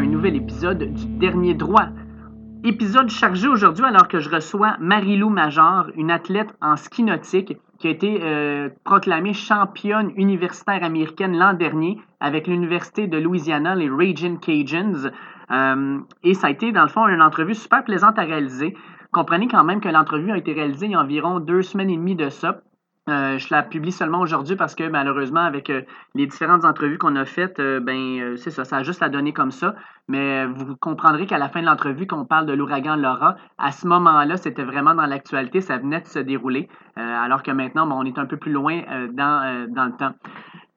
un nouvel épisode du Dernier Droit. Épisode chargé aujourd'hui alors que je reçois Marie-Lou Major, une athlète en ski nautique qui a été euh, proclamée championne universitaire américaine l'an dernier avec l'Université de Louisiana, les Raging Cajuns. Euh, et ça a été, dans le fond, une entrevue super plaisante à réaliser. Comprenez quand même que l'entrevue a été réalisée il y a environ deux semaines et demie de ça. Euh, je la publie seulement aujourd'hui parce que malheureusement, avec euh, les différentes entrevues qu'on a faites, euh, ben c'est ça, ça a juste la donné comme ça. Mais vous comprendrez qu'à la fin de l'entrevue, qu'on parle de l'ouragan Laura, à ce moment-là, c'était vraiment dans l'actualité, ça venait de se dérouler, alors que maintenant, on est un peu plus loin dans, dans le temps.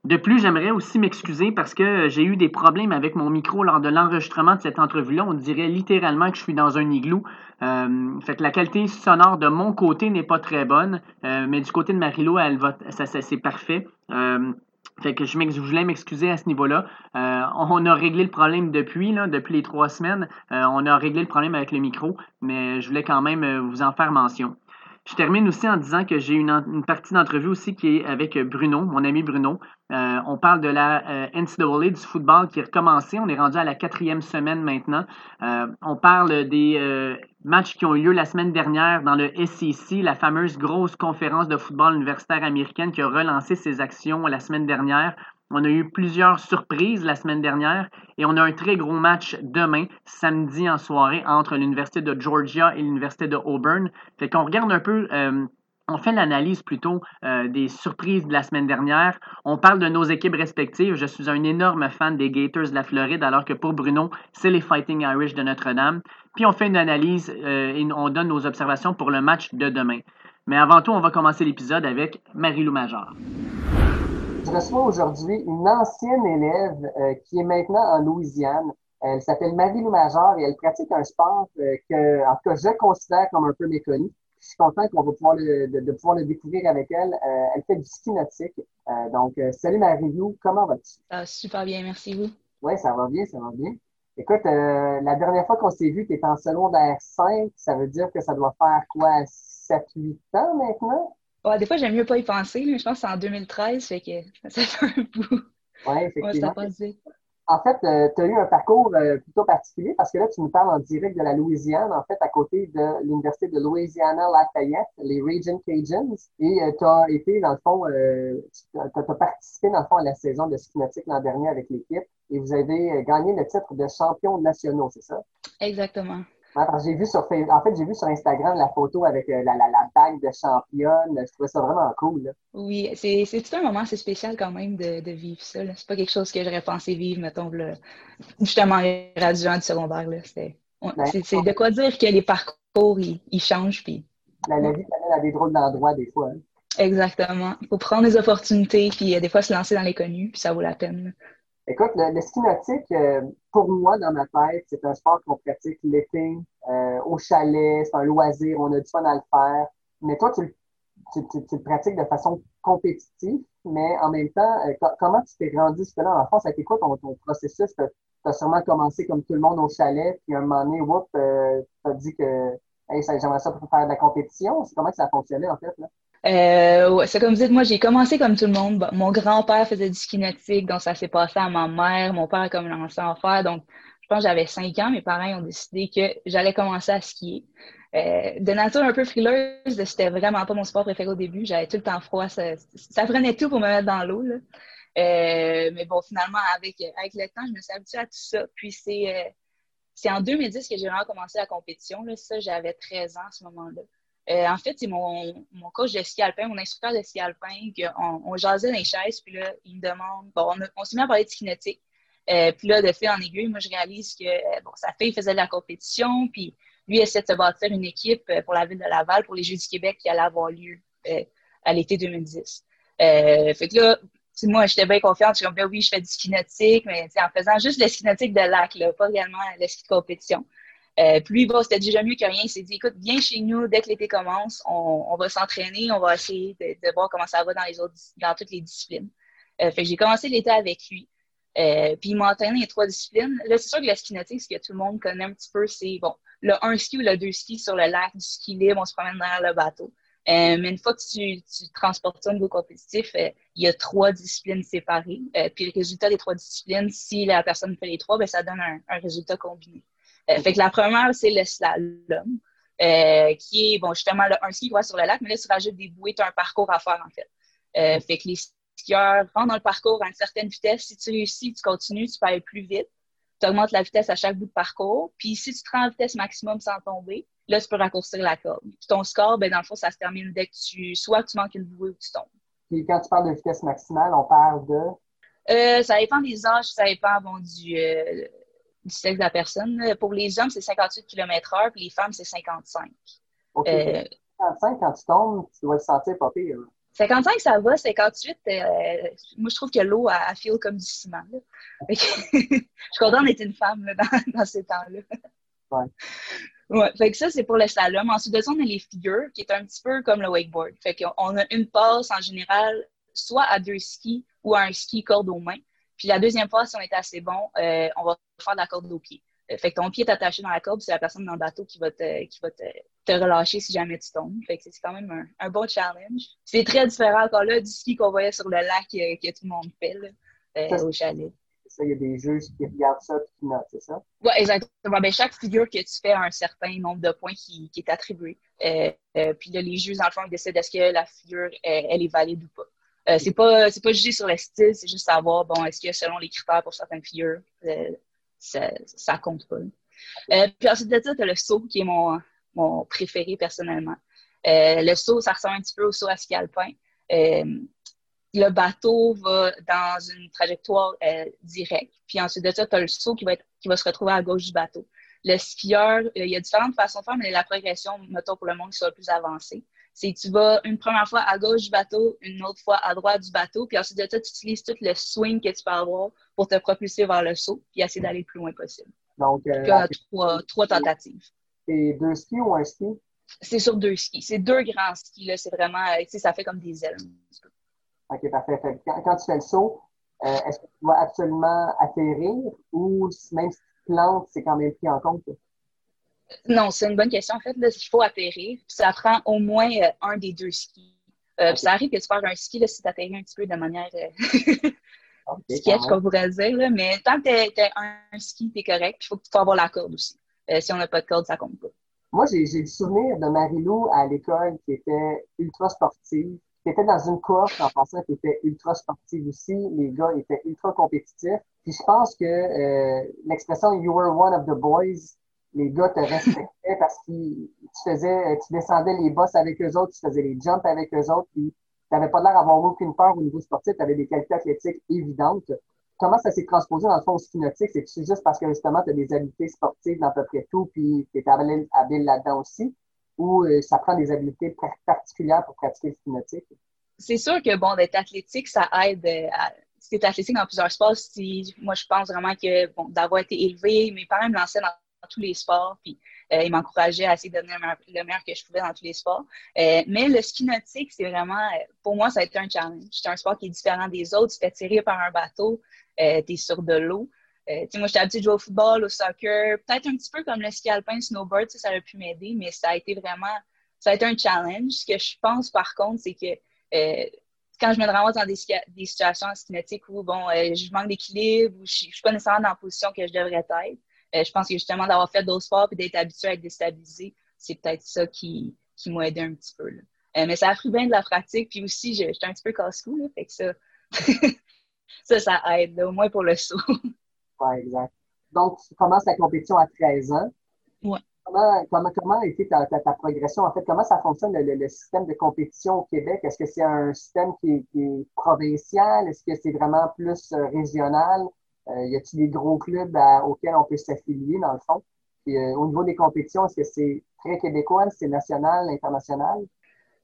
De plus, j'aimerais aussi m'excuser parce que j'ai eu des problèmes avec mon micro lors de l'enregistrement de cette entrevue-là. On dirait littéralement que je suis dans un igloo. Euh, fait que la qualité sonore de mon côté n'est pas très bonne, euh, mais du côté de Marilo, elle va, ça, c'est parfait. Euh, fait que je, je voulais m'excuser à ce niveau-là. on a réglé le problème depuis, là, depuis les trois semaines. on a réglé le problème avec le micro, mais je voulais quand même vous en faire mention. Je termine aussi en disant que j'ai une, partie d'entrevue aussi qui est avec Bruno, mon ami Bruno. Euh, on parle de la euh, NCAA du football qui est recommencé. On est rendu à la quatrième semaine maintenant. Euh, on parle des matchs qui ont eu lieu la semaine dernière dans le SEC, la fameuse grosse conférence de football universitaire américaine qui a relancé ses actions la semaine dernière. On a eu plusieurs surprises la semaine dernière et on a un très gros match demain, samedi en soirée, entre l'Université de Georgia et l'Université de Auburn. Fait qu'on regarde un peu euh, on fait l'analyse plutôt euh, des surprises de la semaine dernière. On parle de nos équipes respectives. Je suis un énorme fan des Gators de la Floride, alors que pour Bruno, c'est les Fighting Irish de Notre-Dame. Puis on fait une analyse euh, et on donne nos observations pour le match de demain. Mais avant tout, on va commencer l'épisode avec Marie-Lou Major. Je reçois aujourd'hui une ancienne élève euh, qui est maintenant en Louisiane. Elle s'appelle Marie-Lou Major et elle pratique un sport euh, que, en tout cas, je considère comme un peu méconnu. Je suis content qu'on va pouvoir le, de, pouvoir le découvrir avec elle. Euh, elle fait du ski nautique. donc, salut Marie-Lou, comment vas-tu? Ah, super bien, merci vous. Oui, ça va bien, ça va bien. Écoute, la dernière fois qu'on s'est vu, tu étais en secondaire 5. Ça veut dire que ça doit faire quoi, 7-8 ans maintenant? Ouais, des fois, j'aime mieux pas y penser. Mais je pense que c'est en 2013, fait que ça fait un bout. Oui, effectivement. en fait, euh, tu as eu un parcours euh, plutôt particulier parce que là, tu nous parles en direct de la Louisiane, en fait, à côté de l'Université de Louisiana Lafayette, les Region Cajuns. Et euh, tu as été, dans le fond, tu as, participé, dans le fond, à la saison de ski nautique l'an dernier avec l'équipe et vous avez gagné le titre de champion national, c'est ça? Exactement j'ai vu sur en fait, j'ai vu sur Instagram la photo avec euh, la, la, la, bague de championne. Je trouvais ça vraiment cool. Là. Oui, c'est, tout un moment assez spécial quand même de, de vivre ça. C'est pas quelque chose que j'aurais pensé vivre, mettons, là, justement, graduant du secondaire. C'est, ben, c'est, de quoi dire que les parcours, ils, ils changent. Puis... La, la vie t'amène à des drôles d'endroits des fois. Hein. Exactement. Il faut prendre des opportunités, puis euh, des fois se lancer dans les connus, puis ça vaut la peine. Écoute, le, ski nautique, euh, pour moi, dans ma tête, c'est un sport qu'on pratique l'été, euh, au chalet, c'est un loisir, on a du fun à le faire. Mais toi, tu, tu, tu, le pratiques de façon compétitive, mais en même temps, euh, comment tu t'es rendu jusque-là? En France, ça a quoi ton, ton processus? Tu as, sûrement commencé comme tout le monde au chalet, puis à un moment donné, whoop, tu as dit que hey, j'aimerais ça pour faire de la compétition. Comment que ça fonctionnait, en fait? Là? Euh, c'est comme vous dites, moi, j'ai commencé comme tout le monde. Mon grand-père faisait du ski nautique, donc ça s'est passé à ma mère. Mon père a commencé à en faire. Donc, je pense que j'avais cinq ans. Mes parents ont décidé que j'allais commencer à skier. Euh, de nature un peu frileuse, c'était vraiment pas mon sport préféré au début. J'avais tout le temps froid. Ça, ça, prenait tout pour me mettre dans l'eau. Euh, mais bon, finalement, avec, avec le temps, je me suis habituée à tout ça. Puis c'est euh, c'est en 2010 que j'ai vraiment commencé la compétition. Là. Ça, j'avais 13 ans à ce moment-là. Euh, en fait, c'est mon, mon coach de ski alpin, mon instructeur de ski alpin, qu'on on jasait dans les chaises, puis là, il me demande, bon, on, s'est mis à parler de ski nautique. Euh, puis là, de fil en aiguille, moi, je réalise que euh, bon, sa fille faisait de la compétition, puis lui essaie de se bâtir une équipe pour la ville de Laval pour les Jeux du Québec qui allaient avoir lieu à l'été 2010. fait que là, moi, j'étais bien confiante. Je suis comme, ben oui, je fais du ski mais en faisant juste le ski nautique de lac, là, pas réellement le ski de compétition. Euh, puis lui, c'était déjà mieux que rien. Il s'est dit, écoute, viens chez nous dès que l'été commence, on, va s'entraîner, on va essayer de, voir comment ça va dans les autres, dans toutes les disciplines. Euh, fait que j'ai commencé l'été avec lui. Euh, puis il m'a entraîné les trois disciplines. Là, c'est sûr que la ski nautique, ce que tout le monde connaît un petit peu, c'est bon, le un ski ou le deux ski sur le lac, du ski libre, on se promène derrière le bateau. mais une fois que tu, transportes ça au niveau compétitif, il y a trois disciplines séparées. puis le résultat des trois disciplines, si la personne fait les trois, ben, ça donne un résultat combiné. Fait que la première, c'est le slalom. Euh, qui est, bon, justement, un ski qui va sur le lac, mais là, tu rajoutes des bouées, tu as un parcours à faire, en fait. Euh, fait que les skieurs rentrent dans le parcours à une certaine vitesse. Si tu réussis, tu continues, tu peux aller plus vite. Tu augmentes la vitesse à chaque bout de parcours. Puis si tu te rends en vitesse maximum sans tomber, là, tu peux raccourcir la corde. Puis ton score, ben, dans le fond, ça se termine dès que tu, soit tu manques une bouée ou tu tombes. Puis quand tu parles de vitesse maximale, on parle de? Euh, ça dépend des âges, ça dépend bon, du, du sexe de la personne. Pour les hommes, c'est 58 km/h, puis les femmes, c'est 55. OK. 55, quand tu tombes, tu dois te sentir pas pire. 55, ça va. 58, euh, moi, je trouve que l'eau, elle, file comme du ciment. je suis contente d'être une femme dans, ces temps-là. Ouais. Ouais, fait que ça, c'est pour le slalom. Ensuite de ça, on a les figures, qui est un petit peu comme le wakeboard. Fait qu'on a une passe, en général, soit à deux skis ou à un ski corde aux mains. Puis la deuxième fois, si on est assez bon, euh, on va faire de la corde au pied. Euh, fait que ton pied est attaché dans la corde, c'est la personne dans le bateau qui va te, qui va te, te relâcher si jamais tu tombes. Fait que c'est quand même un, un bon challenge. C'est très différent encore là du ski qu'on voyait sur le lac euh, que, tout le monde fait là, au chalet. Ça, il y a des juges qui regardent ça et qui notent, c'est ça? Oui, exactement. Ben, chaque figure que tu fais a un certain nombre de points qui, qui est attribué. puis là, les juges, dans le fond, ils décident est-ce que la figure, elle est valide ou pas. Euh, c'est pas c'est pas jugé sur le style, c'est juste savoir bon est-ce que selon les critères pour certaines figures euh, ça, ça compte pas. Euh, puis ensuite de ça, tu as le saut qui est mon, mon préféré personnellement. le saut, ça ressemble un petit peu au saut à ski alpin. le bateau va dans une trajectoire directe. Puis ensuite de ça, tu as le saut qui va, être, qui va se retrouver à gauche du bateau. Le skieur, il y a différentes façons de faire, mais la progression, mettons, pour le monde qui soit plus avancé, c'est tu vas une première fois à gauche du bateau, une autre fois à droite du bateau, puis ensuite de ça, tu utilises tout le swing que tu peux avoir pour te propulser vers le saut, puis essayer d'aller le plus loin possible. Donc, euh, as trois, trois, tentatives. C'est deux skis ou un ski? C'est sur deux skis. C'est deux grands skis, là. C'est vraiment, euh, tu sais, ça fait comme des ailes. OK, parfait. Quand, tu fais le saut, euh, est-ce que tu dois absolument atterrir ou même si tu plantes, c'est quand même pris en compte? Non, c'est une bonne question. En fait, là, il faut atterrir. ça prend au moins euh, un des deux skis. Euh, ça arrive que tu fasses un ski là, si tu atterris un petit peu de manière euh, sketch, qu'on pourrait dire. Là, mais tant que tu as un, ski, tu es correct. il faut, faut avoir la corde aussi. si on n'a pas de corde, ça compte pas. Moi, j'ai le souvenir de Marilou à l'école qui était ultra sportive, qui était dans une course en passant qui était ultra sportive aussi. Les gars étaient ultra compétitifs. Puis je pense que l'expression You were one of the boys les gars te respectaient parce que tu faisais, tu descendais les bosses avec eux autres, tu faisais les jumps avec eux autres, puis tu n'avais pas l'air d'avoir aucune peur au niveau sportif, tu avais des qualités athlétiques évidentes. Comment ça s'est transposé dans le fond au ski nautique? C'est juste parce que justement, tu as des habiletés sportives dans à peu près tout, puis tu es habile, là-dedans aussi, ou euh, ça prend des habiletés particulières pour pratiquer le ski nautique? C'est sûr que, bon, d'être athlétique, ça aide euh, à, si tu es athlétique dans plusieurs sports, si, moi, je pense vraiment que, bon, d'avoir été élevé, mes parents me lançaient dans tous les sports, puis euh, il m'encourageait à essayer de devenir le meilleur que je pouvais dans tous les sports. Euh, mais le ski nautique, c'est vraiment, euh, pour moi, ça a été un challenge. C'est un sport qui est différent des autres. Tu te fais tirer par un bateau, tu es sur de l'eau. moi, j'étais habituée de jouer au football, au soccer, peut-être un petit peu comme le ski alpin, snowboard, ça, a pu m'aider, mais ça a été vraiment, ça a été un challenge. Ce que je pense, par contre, c'est que quand je me ramasse dans des, situations cinétiques où, bon, je manque d'équilibre, ou je ne suis pas nécessairement dans la position que je devrais être, euh, je pense que justement d'avoir fait d'autres sports et d'être habitué à être déstabilisé, c'est peut-être ça qui, qui m'a aidé un petit peu. Euh, mais ça a pris bien de la pratique. Puis aussi, j'étais un petit peu casse-cou. Fait que ça, ça, ça aide, au moins pour le saut. Oui, exact. Donc, tu commences la compétition à 13 ans. Oui. Comment, comment, comment a été ta, ta, progression? En fait, comment ça fonctionne le, système de compétition au Québec? Est-ce que c'est un système qui est, qui est provincial? Est-ce que c'est vraiment plus euh, régional? Euh, y a-t-il des gros clubs auxquels on peut s'affilier, dans le fond? Euh, au niveau des compétitions, est-ce que c'est très québécois, c'est national, international?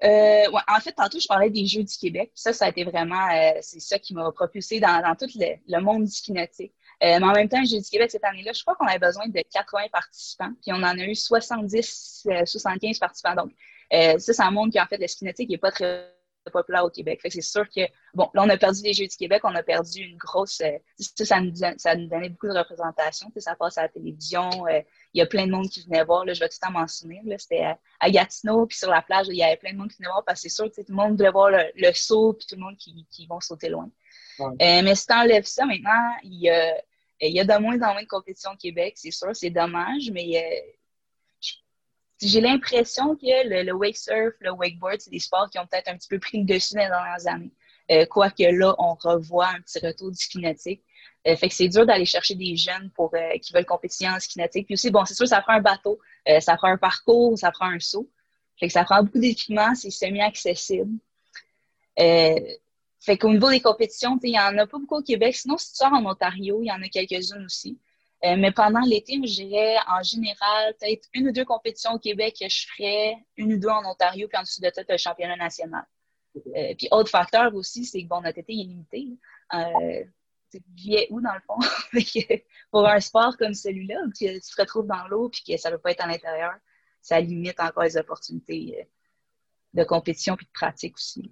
Euh, en fait, tantôt, je parlais des Jeux du Québec. Ça, ça a été vraiment, c'est ça qui m'a propulsé dans, dans tout le, monde du ski nautique. mais en même temps, Jeux du Québec, cette année-là, je crois qu'on avait besoin de 80 participants, puis on en a eu 70, 75 participants. Donc, ça, c'est un monde qui, en fait, le ski nautique n'est pas très populaire au Québec. Fait c'est sûr que, bon, là, on a perdu les Jeux du Québec, on a perdu une grosse. Euh, ça, nous, ça nous donnait beaucoup de représentation. Ça passe à la télévision. Euh, il y a plein de monde qui venait voir. Là, je vais tout le temps m'en souvenir. C'était à, Gatineau, puis sur la plage, il y avait plein de monde qui venait voir parce que c'est sûr que tout le monde voulait voir le, saut, puis tout le monde qui, qui vont sauter loin. mais si tu enlèves ça, maintenant, il y a, il y a de moins en moins de compétition au Québec, c'est sûr, c'est dommage, mais j'ai l'impression que le, wake surf, le wakeboard, c'est des sports qui ont peut-être un petit peu pris le dessus dans les dernières années. Euh, quoique là, on revoit un petit retour du ski nautique. Euh, fait que c'est dur d'aller chercher des jeunes pour euh, qui veulent compéter en ski nautique. Puis aussi, bon, c'est sûr, ça prend un bateau, ça prend un parcours, ça prend un saut. Fait que ça prend beaucoup d'équipements, c'est semi-accessible. fait qu'au niveau des compétitions, il n'y en a pas beaucoup au Québec. Sinon, si tu sors en Ontario, il y en a quelques-unes aussi. Euh, mais pendant l'été, je dirais en général peut-être une ou deux compétitions au Québec que je ferais, une ou deux en Ontario, puis ensuite de tout le championnat national. Euh, puis autre facteur aussi, c'est que bon, notre été est limité. Euh, tu où dans le fond? pour un sport comme celui-là, que tu te retrouves dans l'eau puis que ça ne peut pas être à l'intérieur, ça limite encore les opportunités de compétition puis de pratique aussi.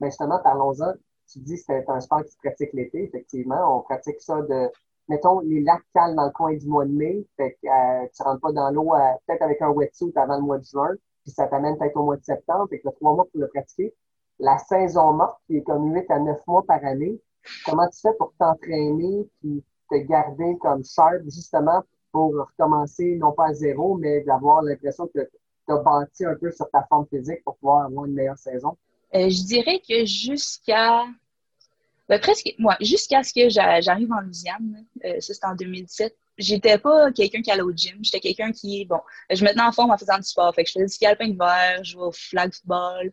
Mais justement, parlons-en. Tu dis que c'est un sport qui se pratique l'été. Effectivement, on pratique ça de mettons, les lacs calent dans le coin du mois de mai, fait que euh, tu rentres pas dans l'eau euh, peut-être avec un wetsuit avant le mois de juin, puis ça t'amène peut-être au mois de septembre, fait que as trois mois pour le pratiquer. La saison morte, qui est comme 8 à 9 mois par année, comment tu fais pour t'entraîner puis te garder comme sharp, justement, pour recommencer, non pas à zéro, mais d'avoir l'impression que tu as bâti un peu sur ta forme physique pour pouvoir avoir une meilleure saison? Euh, je dirais que jusqu'à ben, presque, moi, jusqu'à ce que j'arrive en Louisiane, euh, ça c'était en 2017, j'étais pas quelqu'un qui allait au gym. J'étais quelqu'un qui, bon, je me tenais en forme en faisant du sport. Fait que je faisais du ski alpin je jouais au flag football.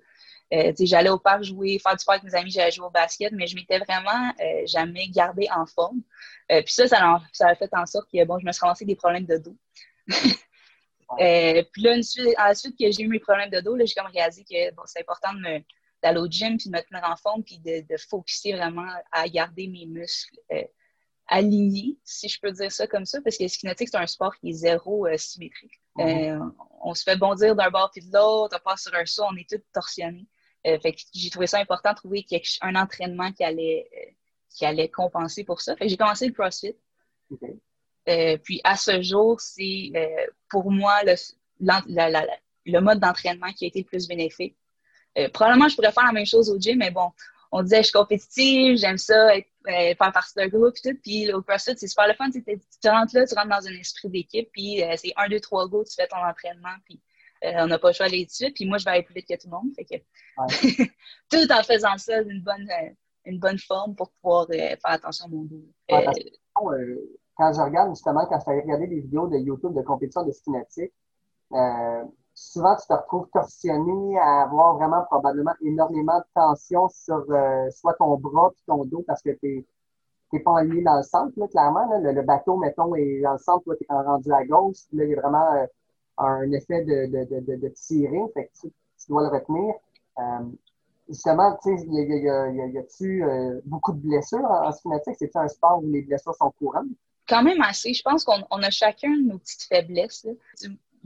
Euh, j'allais au parc jouer, faire du sport avec mes amis, j'allais jouer au basket, mais je m'étais vraiment euh, jamais gardée en forme. Puis ça, ça a, fait en sorte que bon, je me suis ramassé des problèmes de dos. Puis là, ensuite que j'ai eu mes problèmes de dos, j'ai comme réalisé que bon, c'est important de me, d'aller au gym, puis de me tenir en forme, puis de, de focuser vraiment à garder mes muscles euh, alignés, si je peux dire ça comme ça, parce que le skinétique, c'est un sport qui est zéro euh, symétrique. Mm-hmm. Euh, on se fait bondir d'un bord puis de l'autre, on passe sur un saut, on est tous torsionnés. fait que j'ai trouvé ça important de trouver un entraînement qui allait, qui allait compenser pour ça. Fait que j'ai commencé le CrossFit. puis à ce jour, c'est pour moi le, le mode d'entraînement qui a été le plus bénéfique. Euh, probablement, je pourrais faire la même chose au gym, mais bon, on disait, je suis compétitive, j'aime ça, être, euh, faire partie d'un groupe, et tout. Puis au CrossFit, c'est super le fun. Tu rentres là, tu rentres dans un esprit d'équipe, puis euh, c'est un, deux, trois go, tu fais ton entraînement, puis on n'a pas le choix d'aller dessus. Puis moi, je vais aller plus vite que tout le monde. Fait que, tout en faisant ça d'une bonne, une bonne forme pour pouvoir faire attention à mon dos. quand je regarde, justement, quand je regardé des vidéos de YouTube de compétition de ski souvent, tu te retrouves torsionné à avoir vraiment probablement énormément de tension sur euh, soit ton bras puis ton dos parce que tu n'es pas aligné dans le centre, là, clairement. Le, bateau, mettons, est dans le centre, toi, tu es rendu à gauche. Là, il y a vraiment euh, un effet de, de, de, de, tirer, fait que tu, dois le retenir. Euh, justement, tu sais, y a, y, y, a-tu beaucoup de blessures en, en C'est-tu un sport où les blessures sont courantes? Quand même assez. Je pense qu'on a chacun nos petites faiblesses. Là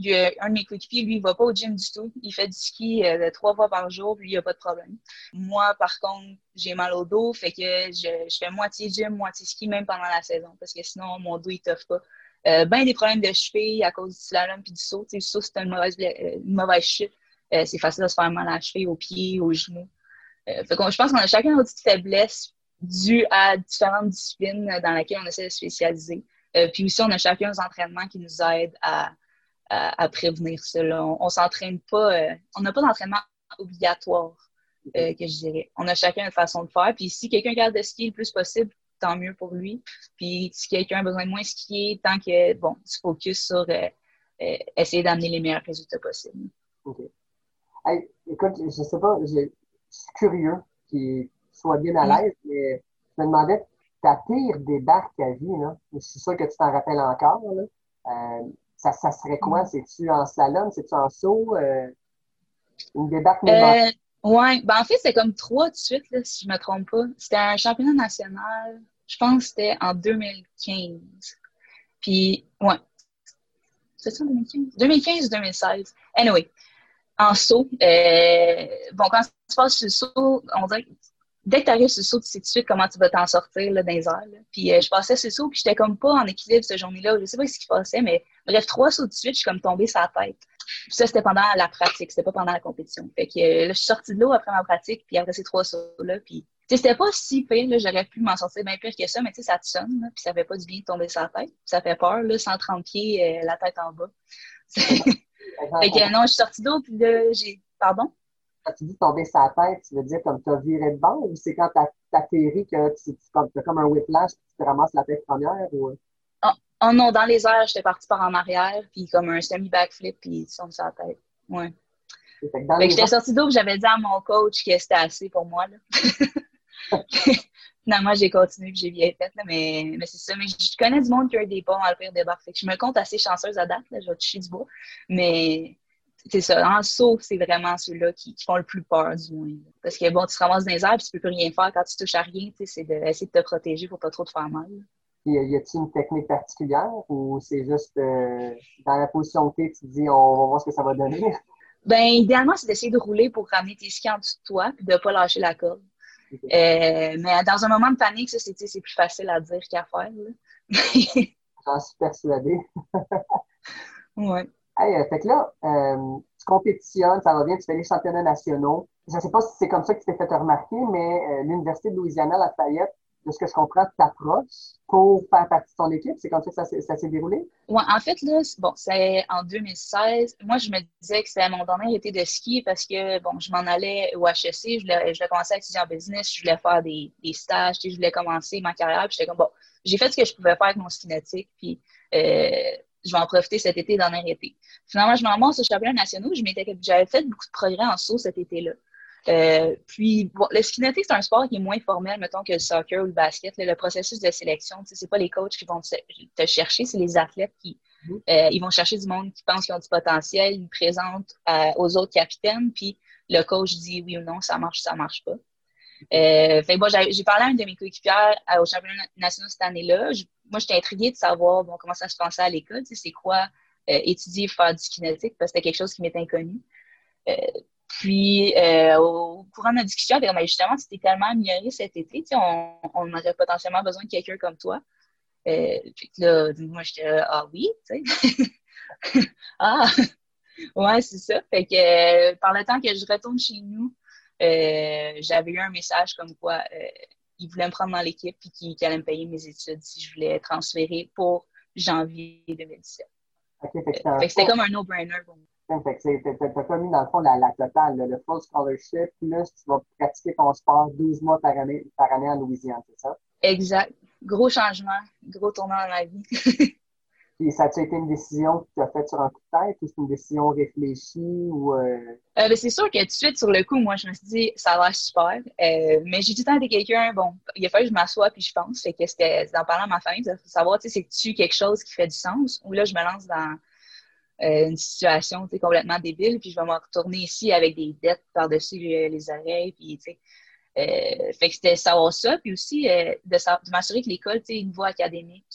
un de mes coéquipiers, lui, il va pas au gym du tout. Il fait du ski euh, trois fois par jour, puis il n'y a pas de problème. Moi, par contre, j'ai mal au dos, fait que je, fais moitié gym, moitié ski, même pendant la saison, parce que sinon, mon dos, il t'offre pas. Euh, ben des problèmes de cheville à cause du slalom puis du saut. le saut, c'est une mauvaise, euh, une mauvaise chute. Euh, c'est facile de se faire mal à la cheville, aux pieds, aux genoux. fait je pense qu'on a chacun nos petites faiblesses dues à différentes disciplines dans lesquelles on essaie de spécialiser. puis aussi, on a chacun nos entraînements qui nous aident à, à, prévenir cela. On, on s'entraîne pas, euh, on n'a pas d'entraînement obligatoire, euh, que je dirais. On a chacun une façon de faire. Puis si quelqu'un garde de skier le plus possible, tant mieux pour lui. Puis si quelqu'un a besoin de moins skier, tant que, bon, tu focuses sur euh, essayer d'amener les meilleurs résultats possibles. OK. écoute, je sais pas, je suis curieux qu'il soit bien à l'aise, mais je me demandais, ta pire débarque à vie, là, je suis sûr que tu t'en rappelles encore, là. Ça, ça serait quoi? C'est-tu en slalom? C'est-tu en saut? Euh, une débarque euh, Oui, ben en fait, c'est comme trois de suite, là, si je ne me trompe pas. C'était un championnat national, je pense que c'était en 2015. Puis, ouais. C'est ça, 2015? 2015 ou 2016? Anyway. En saut, bon, quand tu passes sur le saut, on dirait que dès que tu arrives sur le saut, tu sais tout de suite comment tu vas t'en sortir là, dans les airs. Puis je passais sur le saut, puis j'étais comme pas en équilibre cette journée-là. Je sais pas ce qui passait, mais bref, trois sauts de suite, je suis comme tombée sur la tête. Puis ça, c'était pendant la pratique, c'était pas pendant la compétition. Fait que là, je suis sortie de l'eau après ma pratique, puis après ces trois sauts-là, puis c'était pas si pire, j'aurais pu m'en sortir bien pire que ça, mais ça te sonne, puis ça fait pas du bien de tomber sur la tête. ça fait peur, là, 130 pieds, euh, la tête en bas. fait que non, je suis sortie d'eau, puis là, j'ai. Pardon? Quand tu dis tomber sur la tête, tu veux dire comme tu as viré de bord ou c'est quand tu atterri que tu as comme un whiplash puis tu te ramasses la tête première? Ou... Oh, oh non, dans les airs, j'étais partie par en arrière, puis comme un semi-backflip, puis tu tombes sur la tête. Ouais. Fait que j'étais sortie d'eau, j'avais dit à mon coach que c'était assez pour moi. Là. Finalement, j'ai continué et j'ai bien fait, mais, mais c'est ça. Mais je connais du monde qui a eu des ponts à le pire débarque. Fait que je me compte assez chanceuse à date, là, je vais toucher du bois. Mais c'est ça, en saut, c'est vraiment ceux-là qui, font le plus peur, du moins. Parce que bon, tu te ramasses dans les airs et tu peux plus rien faire quand tu touches à rien, c'est d'essayer de te protéger pour pas trop te faire mal. Y a-t-il une technique particulière ou c'est juste euh, dans la position que tu tu te dis on va voir ce que ça va donner? Ben, idéalement, c'est d'essayer de rouler pour ramener tes skis en dessous de toi et de ne pas lâcher la corde. Euh, mais dans un moment de panique, ça, c'est plus facile à dire qu'à faire. J'en suis persuadée. ouais. Hey, euh, fait que là, euh, tu compétitionnes, ça va bien, tu fais les championnats nationaux. Je ne sais pas si c'est comme ça que tu t'es fait remarquer, mais l'Université de Louisiana, Lafayette, de ce que je comprends, t'approches pour faire partie de ton équipe. C'est comme ça que ça, s'est déroulé? Oui, en fait, là, bon, c'est en 2016. Moi, je me disais que c'était mon dernier été de ski parce que, bon, je m'en allais au HEC, je voulais, je à étudier en business, je voulais faire des, des stages, je voulais commencer ma carrière, puis j'étais comme, bon, j'ai fait ce que je pouvais faire avec mon ski nautique, puis euh, je vais en profiter cet été, dernier été. Finalement, je m'en ramasse au championnat national. J'avais fait beaucoup de progrès en saut cet été-là. Euh, puis, bon, le ski c'est un sport qui est moins formel, mettons, que le soccer ou le basket. le processus de sélection, c'est pas les coachs qui vont te, chercher, c'est les athlètes qui mm-hmm. euh, ils vont chercher du monde qui pense qu'ils ont du potentiel, ils présentent euh, aux autres capitaines, puis le coach dit oui ou non, ça marche, ça marche pas. fait bon, j'ai parlé à une de mes coéquipières au championnat national cette année-là. Moi, j'étais intriguée de savoir bon, comment ça se passait à l'école, c'est quoi étudier faire du kinétique, parce que c'était quelque chose qui m'était inconnu. Puis, euh, au courant de notre discussion, elle dit, justement, tu t'es tellement amélioré cet été, on, on aurait potentiellement besoin de quelqu'un comme toi. Euh, puis là, moi, j'étais ah oui, tu sais. ah, ouais, c'est ça. Fait que euh, par le temps que je retourne chez nous, euh, j'avais eu un message comme quoi euh, il voulait me prendre dans l'équipe et qu'il allait me payer mes études si je voulais transférer pour janvier 2017. Okay, fait que c'était comme un no-brainer pour moi. Fait que t'as pas mis dans le fond la, la totale, le full scholarship, plus tu vas pratiquer ton sport 12 mois par année, par année en Louisiane, c'est ça? Exact. Gros changement, gros tournant dans ma vie. Puis ça a été une décision que tu as faite sur un coup de tête ou c'est une décision réfléchie ou euh... Euh, ben, c'est sûr que tout de suite sur le coup, moi je me suis dit ça a l'air super. Euh, mais j'ai le temps été quelqu'un, bon, il a fallu que je m'assoie puis je pense. Fait que c'était d'en parler à ma famille, de savoir si c'est-tu quelque chose qui fait du sens ou là je me lance dans euh, une situation complètement débile, puis je vais me retourner ici avec des dettes par-dessus les, oreilles, puis euh, fait que c'était savoir ça, puis aussi de, m'assurer que l'école, tu sais, niveau académique,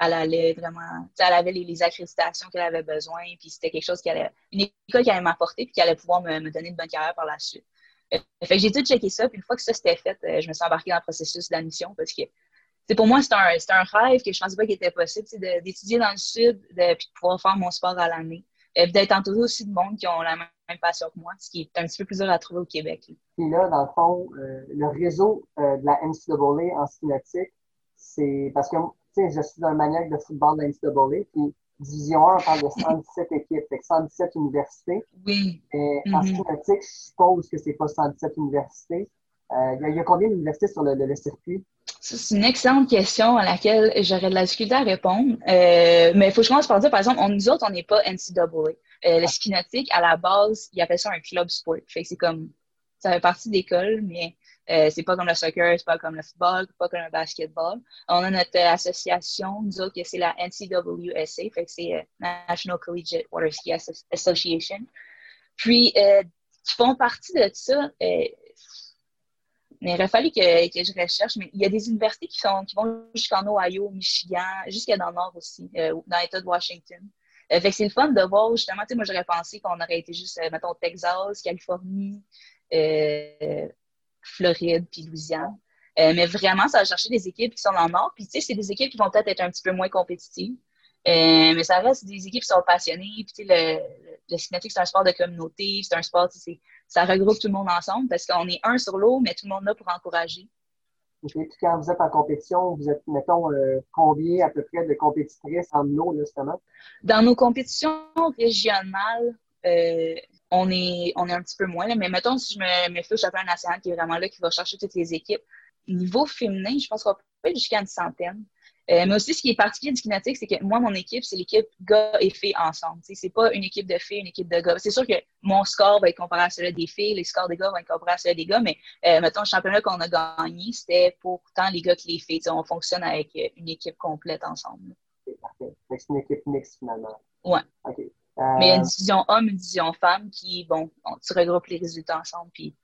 elle allait vraiment, elle avait les, accréditations qu'elle avait besoin, puis c'était quelque chose allait, une école qui allait m'apporter, puis qui allait pouvoir me, donner une bonne carrière par la suite. fait que j'ai tout checké ça, puis une fois que ça c'était fait, je me suis embarquée dans le processus d'admission parce que pour moi, c'est un, un, rêve que je ne pensais pas qu'il était possible, d'étudier dans le sud, de, puis de pouvoir faire mon sport à l'année. Et d'être entouré aussi de monde qui ont la même passion que moi, ce qui est un petit peu plus dur à trouver au Québec. Puis là, dans le fond, euh, le réseau euh, de la NCAA en ski c'est parce que, sais, je suis un maniaque de football de la NCAA, puis Division 1, on parle de 117 équipes, fait 117 universités. Oui. Et en mm-hmm. je suppose que c'est pas 117 universités. Euh, il y, a combien d'universités sur le, le circuit? C'est une excellente question à laquelle j'aurais de la difficulté à répondre. Euh, mais il faut que je commence par dire, par exemple, on, nous autres, on n'est pas NCAA. Euh, le ski nautique, à la base, il appelle ça un club sport. Fait que c'est comme, ça fait partie d'école, mais euh, c'est pas comme le soccer, c'est pas comme le football, c'est pas comme le basketball. On a notre association, nous autres, c'est la NCWSA, fait que c'est euh, National Collegiate Water Ski Association. Puis, euh, qui font partie de ça, euh, mais il aurait fallu que, que, je recherche. Mais il y a des universités qui, sont, qui vont jusqu'en Ohio, Michigan, jusqu'à dans le nord aussi, euh, dans l'État de Washington. fait que c'est le fun de voir, justement, tu moi, j'aurais pensé qu'on aurait été juste, mettons, Texas, Californie, Floride, puis Louisiane. mais vraiment, ça va chercher des équipes qui sont dans le nord. Puis, tu sais, c'est des équipes qui vont peut-être être un petit peu moins compétitives. Euh, mais ça reste des équipes qui sont passionnées. Puis, le, le cinétique, c'est un sport de communauté. C'est un sport, ça regroupe tout le monde ensemble parce qu'on est un sur l'eau, mais tout le monde là pour encourager. quand vous êtes en compétition, vous êtes, mettons, euh, combien à peu près de compétitrices en eau, justement? Dans nos compétitions régionales, euh, on, est, on est un petit peu moins, là, mais mettons, si je me, me fais au championnat national qui est vraiment là, qui va chercher toutes les équipes, niveau féminin, je pense qu'on peut être jusqu'à une centaine. Euh, mais aussi, ce qui est particulier du kinétique, c'est que moi, mon équipe, c'est l'équipe gars et filles ensemble. C'est pas une équipe de filles, une équipe de gars. C'est sûr que mon score va être comparé à celui des filles, les scores des gars vont être comparés à celui des gars, mais euh, mettons, le championnat qu'on a gagné, c'était pour tant les gars que les filles. on fonctionne avec euh, une équipe complète ensemble. C'est parfait. C'est une équipe mixte, finalement. Ouais. Mais il y a une division homme, une division femme qui, bon, tu regroupes les résultats ensemble, puis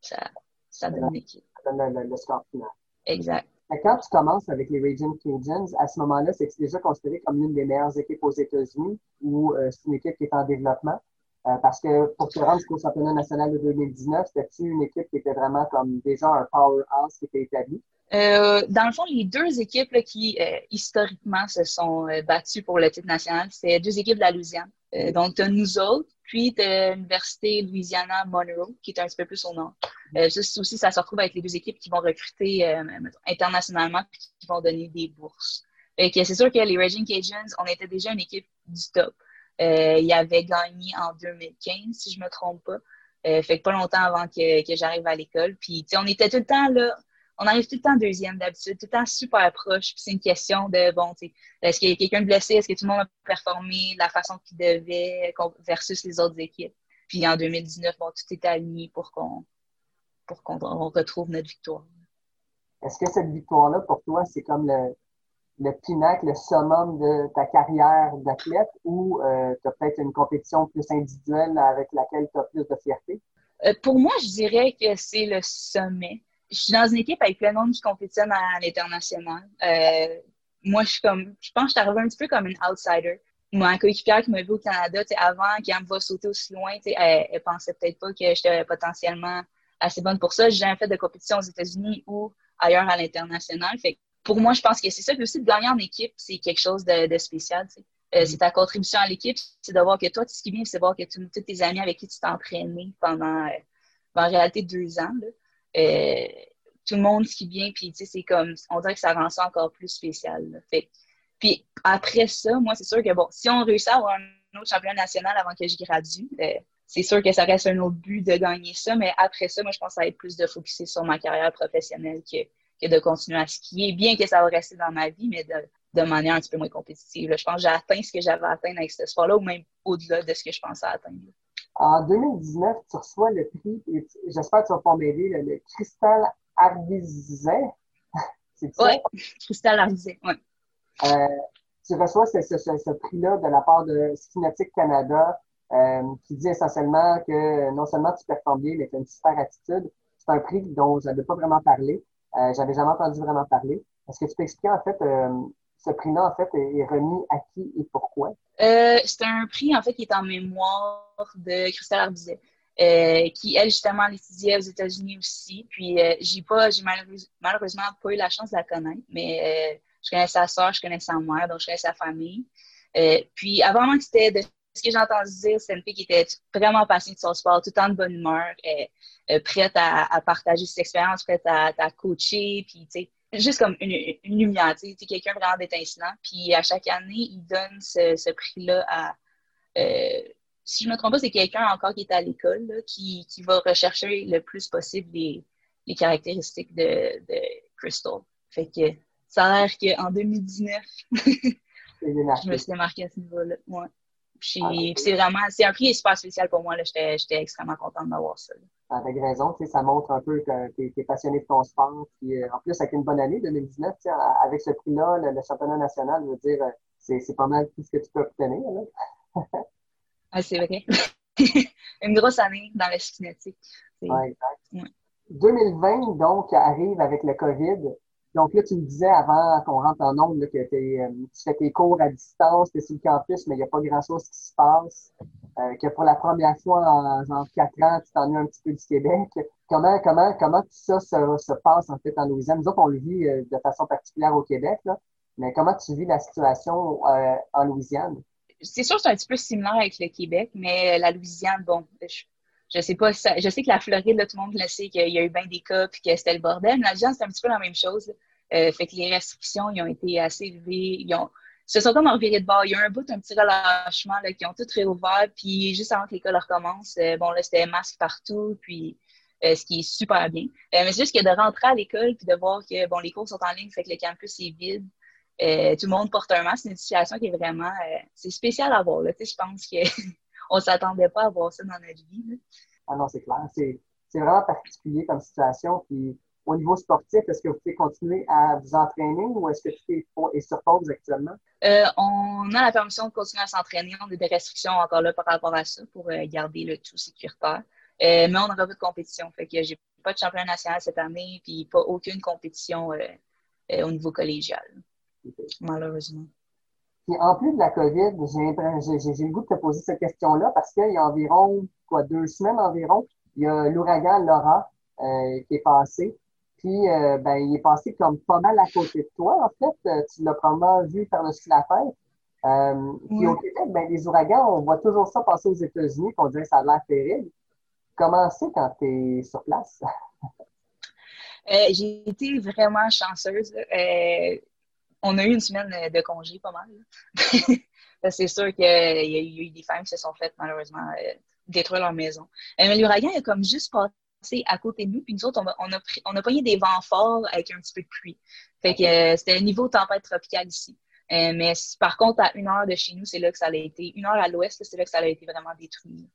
ça, ça donne une équipe. Ça donne le score final. Exact. Quand tu commences avec les Raging Cajuns, à ce moment-là, c'est déjà considéré comme l'une des meilleures équipes aux États-Unis ou euh, c'est une équipe qui est en développement? Euh, parce que pour te rendre jusqu'au championnat national de 2019, c'était-tu une équipe qui était vraiment comme déjà un powerhouse qui était établi? Euh, dans le fond, les deux équipes qui historiquement se sont battues pour le titre national, c'est deux équipes de la Louisiane. donc, tu as nous autres, puis tu as l'Université Louisiana Monroe, qui est un petit peu plus au nord. Euh, aussi, ça se retrouve avec les deux équipes qui vont recruter euh, internationalement et qui vont donner des bourses. c'est sûr que les Raging Cajuns, on était déjà une équipe du top. Euh, ils avaient gagné en 2015, si je me trompe pas. Euh, fait que pas longtemps avant que, que j'arrive à l'école. Puis, on était tout le temps là. On arrive tout le temps deuxième d'habitude, tout le temps super proche. Puis c'est une question de, bon, est-ce qu'il y a quelqu'un de blessé? Est-ce que tout le monde a performé de la façon qu'il devait versus les autres équipes? Puis en 2019, bon, tout était aligné pour qu'on pour qu'on retrouve notre victoire. Est-ce que cette victoire-là, pour toi, c'est comme le, le pinacle, le summum de ta carrière d'athlète ou euh, tu as peut-être une compétition plus individuelle avec laquelle tu as plus de fierté? Euh, pour moi, je dirais que c'est le sommet. Je suis dans une équipe avec plein de monde qui compétitionne à l'international. Euh, moi, je suis comme, je pense que je suis arrivée un petit peu comme une outsider. Moi, coéquipière qui m'a vu au Canada, avant, qui me va sauter aussi loin, elle, elle pensait peut-être pas que j'étais potentiellement assez bonne pour ça. J'ai jamais fait de compétition aux États-Unis ou ailleurs à l'international. Fait pour moi, je pense que c'est ça. Puis aussi, de gagner en équipe, c'est quelque chose de, spécial. Euh, mm-hmm. c'est ta contribution à l'équipe. C'est de voir que toi, ce qui bien, c'est de voir que tous tes amis avec qui tu t'es entraîné pendant, euh, en réalité, deux ans, euh, tout le monde qui vient, puis c'est comme, on dirait que ça rend ça encore plus spécial. Puis après ça, moi, c'est sûr que bon, si on réussit à avoir un autre championnat national avant que je gradue, c'est sûr que ça reste un autre but de gagner ça, mais après ça, moi, je pense que ça va être plus de focuser sur ma carrière professionnelle que, que de continuer à skier. Bien que ça va rester dans ma vie, mais de, de manière un petit peu moins compétitive. Je pense que j'ai atteint ce que j'avais atteint avec ce sport-là, ou même au-delà de ce que je pensais atteindre. En 2019, tu reçois le prix, j'espère que tu vas pas m'aider, le, le Cristal Ardizet. C'est ça? Oui, Cristal Ardizet, oui. Euh, tu reçois ce, ce, ce, prix-là de la part de Skinetic Canada. Euh, qui dit essentiellement que non seulement tu performes bien, mais tu as une super attitude. C'est un prix dont je n'avais pas vraiment parlé. Euh, J'avais jamais entendu vraiment parler. Est-ce que tu peux expliquer, en fait, euh, ce prix-là, en fait, est remis à qui et pourquoi? Euh, c'est un prix, en fait, qui est en mémoire de Christelle Arbizet. Euh, qui, elle, justement, étudiait aux États-Unis aussi. Puis, euh, j'ai pas, j'ai malheureusement pas eu la chance de la connaître, mais je connais sa soeur, je connais sa mère, donc je connais sa famille. puis, avant que c'était de ce que j'ai entendu dire, c'est une fille qui était vraiment passionnée de son sport, tout le temps de bonne humeur, prête à, partager ses expériences, prête à, à coacher, puis tu sais, juste comme une, une lumière, tu sais, quelqu'un vraiment d'étincelant. Puis à chaque année, il donne ce, ce prix-là à, euh, si je ne me trompe pas, c'est quelqu'un encore qui est à l'école, qui, qui va rechercher le plus possible les, les caractéristiques de, de Crystal. Fait que ça a l'air qu'en 2019, je me suis démarquée à ce niveau-là. Ouais. Ah, c'est vraiment, c'est un prix super spécial pour moi. J'étais extrêmement contente d'avoir ça. Avec raison, ça montre un peu que tu es, passionné de ton sport. Puis, euh, en plus, avec une bonne année 2019, avec ce prix-là, le, championnat national, je veux dire, euh, c'est pas mal tout ce que tu peux obtenir. ah, c'est vrai. une grosse année dans la. Ouais, exact. 2020, donc, arrive avec le COVID. Donc là, tu me disais avant qu'on rentre en nombre que euh, tu fais tes cours à distance, tu es sur le campus, mais il n'y a pas grand-chose qui se passe. Euh, que pour la première fois en quatre ans, tu t'ennuies un petit peu du Québec. Comment, comment, comment tout ça se, passe en fait en Louisiane? Nous autres, on le vit euh, de façon particulière au Québec, là, mais comment tu vis la situation en Louisiane? C'est sûr que c'est un petit peu similaire avec le Québec, mais la Louisiane, bon, je, je sais pas, je sais que la Floride, là, tout le monde le sait qu'il y a eu bien des cas puis que c'était le bordel. Mais la Louisiane, c'est un petit peu la même chose. Euh, fait que les restrictions, ils ont été assez élevées. Ils ont, se sont comme revirés de bord. Il y a un bout, un petit relâchement, là, qui ont tout réouvert. Puis juste avant que l'école recommence, euh, bon, là, c'était masque partout, puis euh, ce qui est super bien. mais c'est juste que de rentrer à l'école puis de voir que, bon, les cours sont en ligne, fait que le campus est vide. tout le monde porte un masque. C'est une situation qui est vraiment, c'est spécial à voir, là. Tu sais, je pense que on s'attendait pas à voir ça dans notre vie. Ah non, c'est clair. C'est, vraiment particulier comme situation. Puis au niveau sportif, est-ce que vous pouvez continuer à vous entraîner ou est-ce que tu es, sur pause actuellement? Euh, on a la permission de continuer à s'entraîner. On a des restrictions encore là par rapport à ça pour euh, garder le tout sécuritaire. Euh, mais on n'aura pas de compétition. Fait que j'ai pas de championnat national cette année, puis pas aucune compétition au niveau collégial. Malheureusement. Puis en plus de la COVID, j'ai le goût de te poser cette question-là parce qu'il y a environ quoi, deux semaines environ, il y a l'ouragan Laura euh, qui est passé. Puis euh, ben, il est passé comme pas mal à côté de toi, en fait. Euh, tu l'as probablement vu par-dessus la tête. Euh, puis au Québec, ben, les ouragans, on voit toujours ça passer aux États-Unis, puis on dirait que ça a l'air terrible. Comment c'est quand tu es sur place? j'ai été vraiment chanceuse on a eu une semaine euh, de congé pas mal. c'est sûr qu'il y a eu des femmes qui se sont faites malheureusement euh, détruire leur maison. Euh, mais l'ouragan a comme juste passé à côté de nous, puis nous autres, on a, on a, pris, pogné des vents forts avec un petit peu de pluie. Fait que c'était niveau tempête tropicale ici. mais par contre, à une heure de chez nous, c'est là que ça a été, une heure à l'ouest, c'est là que ça a été vraiment détruit.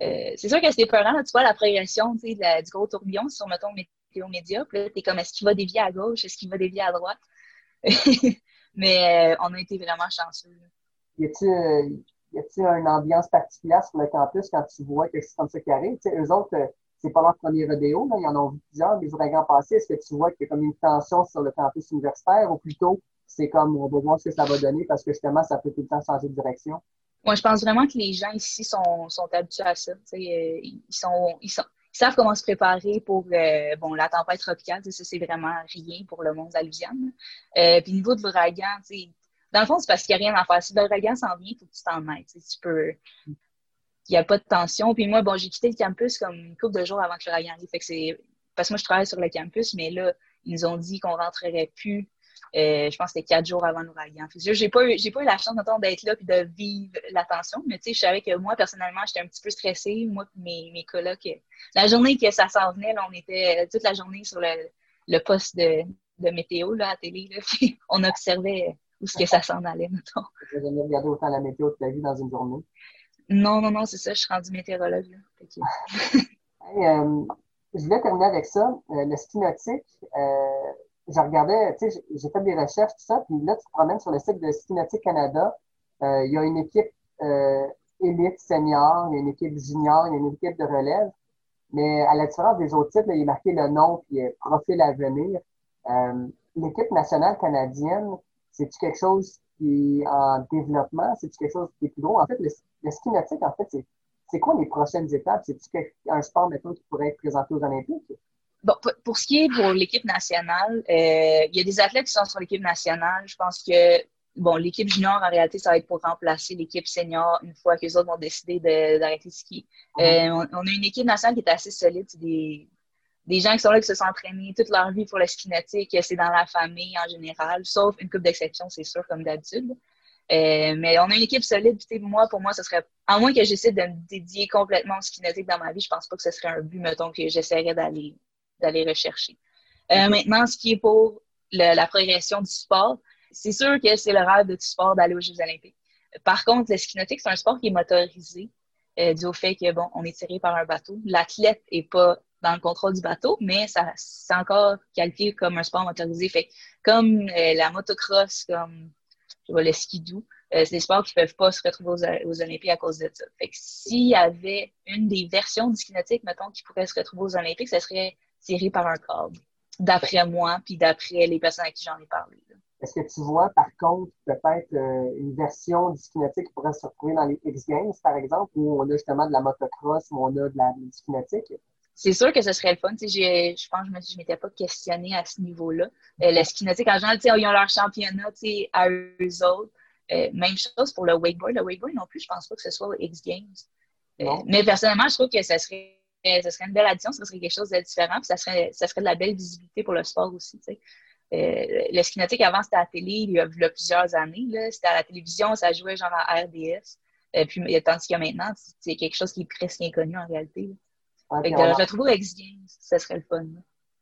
c'est sûr que c'était peurant, tu vois, la progression du gros tourbillon sur, mettons, météo média. Puis là, t'es comme, est-ce qu'il va dévier à gauche? Est-ce qu'il va dévier à droite? Mais euh, on a été vraiment chanceux. Y a-t-il une ambiance particulière sur le campus quand tu vois quelque chose comme ça qui arrive? sais, eux autres, euh, c'est pas leur premier rodéo, là. ils en ont vu plusieurs, des ouragans passés. Est-ce que tu vois qu'il y a comme une tension sur le campus universitaire ou plutôt c'est comme on va voir ce que ça va donner parce que justement, ça peut tout le temps changer de direction? Moi, je pense vraiment que les gens ici sont, sont habitués à ça. Euh, ils, sont, ils, sont, savent comment se préparer pour euh, bon, la tempête tropicale. Ça, c'est vraiment rien pour le monde aluvial. Euh, puis, au niveau de l'ouragan, dans le fond, c'est parce qu'il n'y a rien à faire. Si l'ouragan s'en vient, il faut que tu t'en mettes. Tu peux. Il n'y a pas de tension. Puis moi, bon, j'ai quitté le campus comme une couple de jours avant que l'ouragan arrive. Parce que moi, je travaille sur le campus, mais là, ils nous ont dit qu'on rentrerait plus euh, je pense que c'était quatre jours avant l'ouragan. J'ai pas eu, j'ai pas eu la chance d'être là et de vivre l'attention, mais tu sais, je savais que moi, personnellement, j'étais un petit peu stressée. Moi, mes, mes colocs, la journée que ça s'en venait, on était toute la journée sur le, poste de, météo là, à la télé. on observait où ce que ça s'en allait, mettons. Tu jamais regardé autant la météo de ta vie dans une journée? Non, non, non, c'est ça, je suis rendue météorologue. Euh, je voulais terminer avec ça. Euh, le ski nautique, je regardais, tu sais, j'ai fait des recherches, tout ça, puis là, tu te promènes sur le site de Ski Canada. Euh, il y a une équipe euh, élite senior, il y a une équipe junior, il y a une équipe de relève. Mais à la différence des autres types, il est marqué le nom puis profil à venir. Euh, l'équipe nationale canadienne, c'est-tu quelque chose qui est en développement? C'est-tu quelque chose qui est plus gros? En fait, le, le en fait, c'est quoi les prochaines étapes? C'est-tu un sport, maintenant qui pourrait être présenté aux Olympiques? Bon, pour ce qui est pour l'équipe nationale, euh, il y a des athlètes qui sont sur l'équipe nationale. Je pense que bon, l'équipe junior, en réalité, ça va être pour remplacer l'équipe senior une fois que les autres vont décider d'arrêter de, ski. Mm-hmm. Euh, on, a une équipe nationale qui est assez solide. Des, des gens qui sont là, qui se sont entraînés toute leur vie pour le ski nautique. C'est dans la famille en général, sauf une coupe d'exception, c'est sûr, comme d'habitude. Euh, mais on a une équipe solide. Moi, pour moi, ce serait, à moins que j'essaie de me dédier complètement au ski nautique dans ma vie, je pense pas que ce serait un but, mettons, que j'essaierais d'aller d'aller rechercher. Euh, maintenant, ce qui est pour la progression du sport, c'est sûr que c'est le rêve de tout sport d'aller aux Jeux olympiques. Par contre, le ski nautique, c'est un sport qui est motorisé euh, dû au fait que, bon, on est tiré par un bateau. L'athlète n'est pas dans le contrôle du bateau, mais ça, c'est encore qualifié comme un sport motorisé. Fait comme euh, la motocross, comme le ski doux, c'est des sports qui ne peuvent pas se retrouver aux, Olympiques à cause de ça. Fait que s'il y avait une des versions du ski nautique, mettons, qui pourrait se retrouver aux Olympiques, ce serait tiré par un câble. d'après moi, puis d'après les personnes à qui j'en ai parlé. Est-ce que tu vois, par contre, peut-être euh, une version du ski nautique qui pourrait se retrouver dans les X Games, par exemple, où on a justement de la motocross, où on a de la du? C'est sûr que ce serait le fun. Je pense que je ne m'étais pas questionné à ce niveau-là. Euh, ski nautique, en général, ils ont leur championnat à eux autres. Euh, même chose pour le wakeboard. Le wakeboard non plus, je pense pas que ce soit aux X Games. mais personnellement, je trouve que ce serait, ce serait une belle addition, ce serait quelque chose de différent, puis ça serait, ça serait de la belle visibilité pour le sport aussi. Euh, le ski nautique, avant, c'était à la télé, il y a, plusieurs années. C'était à la télévision, ça jouait genre à RDS. Euh, puis, tandis que maintenant, c'est quelque chose qui est presque inconnu en réalité. fait que de retrouver Games, ce serait le fun.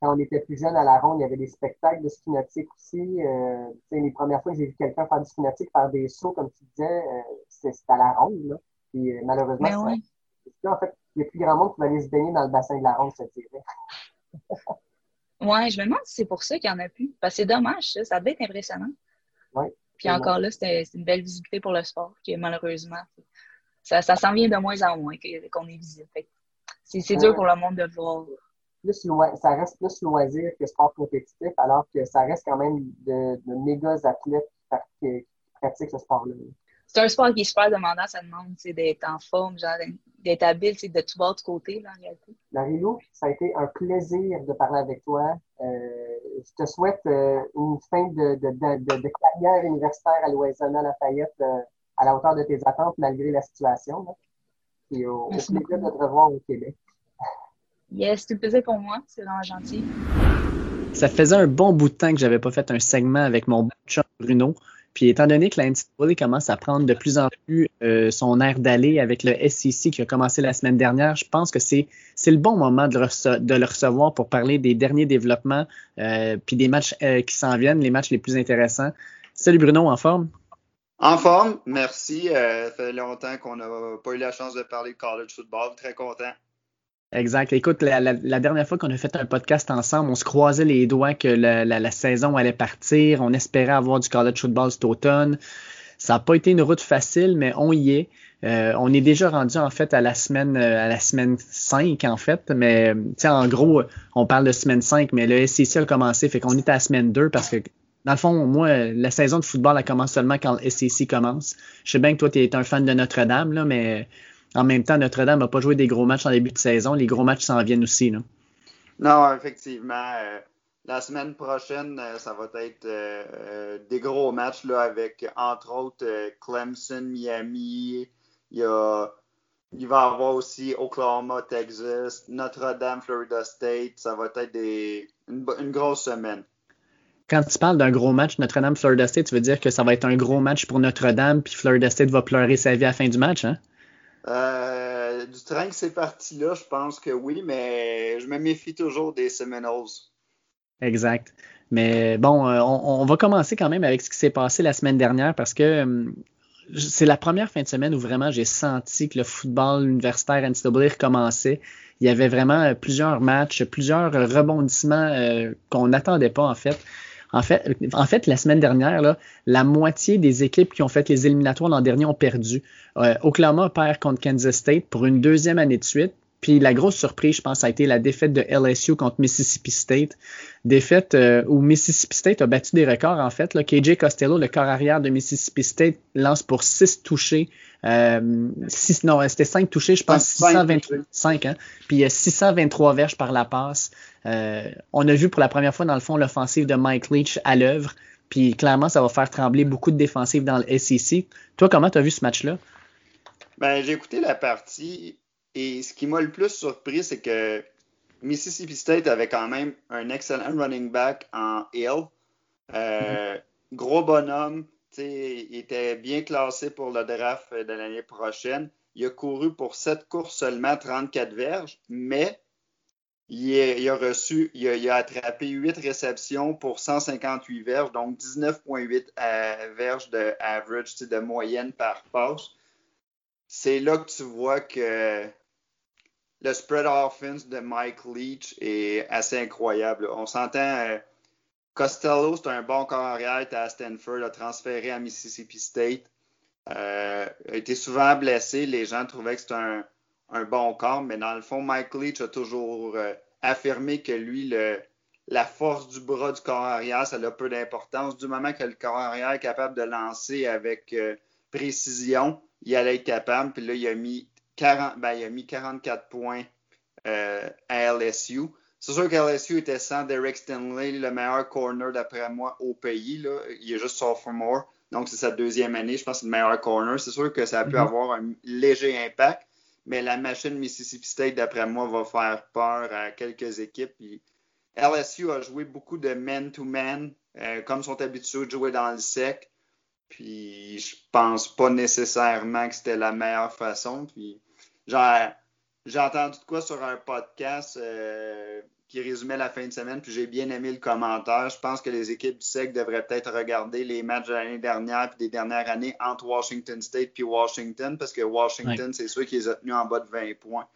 Quand on était plus jeune à la ronde, il y avait des spectacles de ski nautique aussi. Euh, les premières fois que j'ai vu quelqu'un faire du ski nautique, faire des sauts, comme tu disais, euh, c'était à la ronde. Là. Puis, malheureusement, ben en fait, il y a plus grand monde qui va aller se baigner dans le bassin de la ronde, je dirais. Ouais, je me demande si c'est pour ça qu'il n'y en a plus. Parce que c'est dommage, ça. Ça devait être impressionnant. Oui. Puis encore là, c'est une belle visibilité pour le sport, que malheureusement, ça, ça s'en vient de moins en moins qu'on est visible. C'est dur pour le monde de le voir. Plus ça reste plus loisir que sport compétitif, alors que ça reste quand même de, de méga athlètes qui pratiquent ce sport-là c'est un sport qui est super demandant, ça demande d'être en forme, d'être habile de tout bord de côté, là, en réalité. Marie-Lou, ça a été un plaisir de parler avec toi. Euh, je te souhaite euh, une fin de, de, carrière universitaire à Louisiana Lafayette euh, à la hauteur de tes attentes, malgré la situation. Et au, plaisir de te revoir au Québec. Yes, c'est un plaisir pour moi. C'est vraiment gentil. Ça faisait un bon bout de temps que j'avais pas fait un segment avec mon chum Bruno. Puis étant donné que la NCAA commence à prendre de plus en plus euh, son air d'aller avec le SEC qui a commencé la semaine dernière, je pense que c'est le bon moment de le, de le, recevoir pour parler des derniers développements euh, puis des matchs euh, qui s'en viennent, les matchs les plus intéressants. Salut Bruno, en forme? En forme, merci. ça fait longtemps qu'on n'a pas eu la chance de parler de college football. Très content. Exact. Écoute, la, dernière fois qu'on a fait un podcast ensemble, on se croisait les doigts que la, saison allait partir. On espérait avoir du college football cet automne. Ça n'a pas été une route facile, mais on y est. Euh, on est déjà rendu en fait à la semaine euh, à la semaine 5 en fait, mais en gros, on parle de semaine 5, mais le SEC a commencé, fait qu'on est à la semaine 2 parce que dans le fond, moi, la saison de football, elle commence seulement quand le SEC commence. Je sais bien que toi, tu es un fan de Notre-Dame, là, mais en même temps, Notre-Dame n'a pas joué des gros matchs en début de saison. Les gros matchs s'en viennent aussi. Là. Non, effectivement. Euh, la semaine prochaine, euh, ça va être euh, des gros matchs là, avec, entre autres, Clemson, Miami. Il, y a, il va y avoir aussi Oklahoma, Texas, Notre-Dame, Florida State. Ça va être des, une, une grosse semaine. Quand tu parles d'un gros match Notre-Dame, Florida State, tu veux dire que ça va être un gros match pour Notre-Dame, puis Florida State va pleurer sa vie à la fin du match, hein? Euh, du train que c'est parti là, je pense que oui, mais je me méfie toujours des Seminoles. Exact. Mais bon, euh, on, va commencer quand même avec ce qui s'est passé la semaine dernière parce que euh, c'est la première fin de semaine où vraiment j'ai senti que le football universitaire NCAA recommençait. Il y avait vraiment plusieurs matchs, plusieurs rebondissements qu'on n'attendait pas en fait. En fait, la semaine dernière, la moitié des équipes qui ont fait les éliminatoires l'an dernier ont perdu. Euh, Oklahoma perd contre Kansas State pour une deuxième année de suite. Puis la grosse surprise, je pense, a été la défaite de LSU contre Mississippi State. Défaite euh, où Mississippi State a battu des records, en fait. KJ Costello, le corps arrière de Mississippi State, lance pour six touchés. Euh, six, non, c'était cinq touchés, je pense, 625, hein? Puis il y a 623 verges par la passe. Euh, on a vu pour la première fois, dans le fond, l'offensive de Mike Leach à l'œuvre. Puis clairement, ça va faire trembler beaucoup de défensives dans le SEC. Toi, comment tu as vu ce match-là? Ben, j'ai écouté la partie et ce qui m'a le plus surpris, c'est que Mississippi State avait quand même un excellent running back en Hill. Euh, gros bonhomme, il était bien classé pour le draft de l'année prochaine. Il a couru pour 7 courses seulement, 34 verges, mais il, a reçu, il a, attrapé 8 réceptions pour 158 verges, donc 19,8 euh, verges de average, de moyenne par passe. C'est là que tu vois que le spread offense de Mike Leach est assez incroyable. On s'entend, euh, Costello, c'est un bon corps arrière, à Stanford, a transféré à Mississippi State. Euh, a été souvent blessé. Les gens trouvaient que c'était un, bon corps, mais dans le fond, Mike Leach a toujours euh, affirmé que lui, la force du bras du corps arrière, ça a peu d'importance. Du moment que le corps arrière est capable de lancer avec euh, précision, il allait être capable. Puis là, il a mis, 40, ben, il a mis 44 points euh, à LSU. C'est sûr que LSU était sans Derek Stanley, le meilleur corner d'après moi au pays. Là. Il est juste sophomore, donc c'est sa deuxième année. Je pense que c'est le meilleur corner. C'est sûr que ça a pu mm-hmm. avoir un léger impact, mais la machine Mississippi State, d'après moi, va faire peur à quelques équipes. LSU a joué beaucoup de man-to-man, euh, comme sont habitués de jouer dans le sec. Puis je pense pas nécessairement que c'était la meilleure façon. Puis j'ai entendu de quoi sur un podcast euh, qui résumait la fin de semaine, puis j'ai bien aimé le commentaire. Je pense que les équipes du SEC devraient peut-être regarder les matchs de l'année dernière puis des dernières années entre Washington State puis Washington, parce que Washington, c'est sûr qu'ils ont tenu en bas de 20 points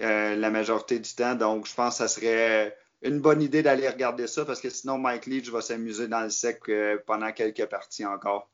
euh, la majorité du temps. Donc, je pense que ça serait une bonne idée d'aller regarder ça parce que sinon Mike Leach va s'amuser dans le sec euh, pendant quelques parties encore.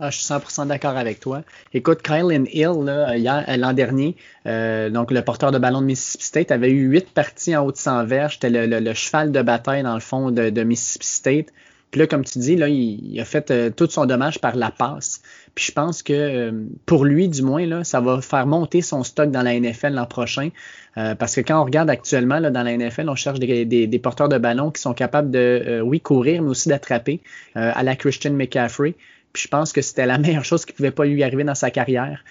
Ah, je suis 100% d'accord avec toi. Écoute, Kylan Hill, là, euh, l'an dernier, euh, donc le porteur de ballon de Mississippi State, avait eu huit parties en haut de 100 verges. C'était le, cheval de bataille, dans le fond, de, Mississippi State. Puis là, comme tu dis, là, il, a fait tout son dommage par la passe. Puis je pense que euh, pour lui, du moins, là, ça va faire monter son stock dans la NFL l'an prochain. Euh, parce que quand on regarde actuellement là, dans la NFL, on cherche des, porteurs de ballon qui sont capables de, euh, oui, courir, mais aussi d'attraper à la Christian McCaffrey. Puis je pense que c'était la meilleure chose qui pouvait pas lui arriver dans sa carrière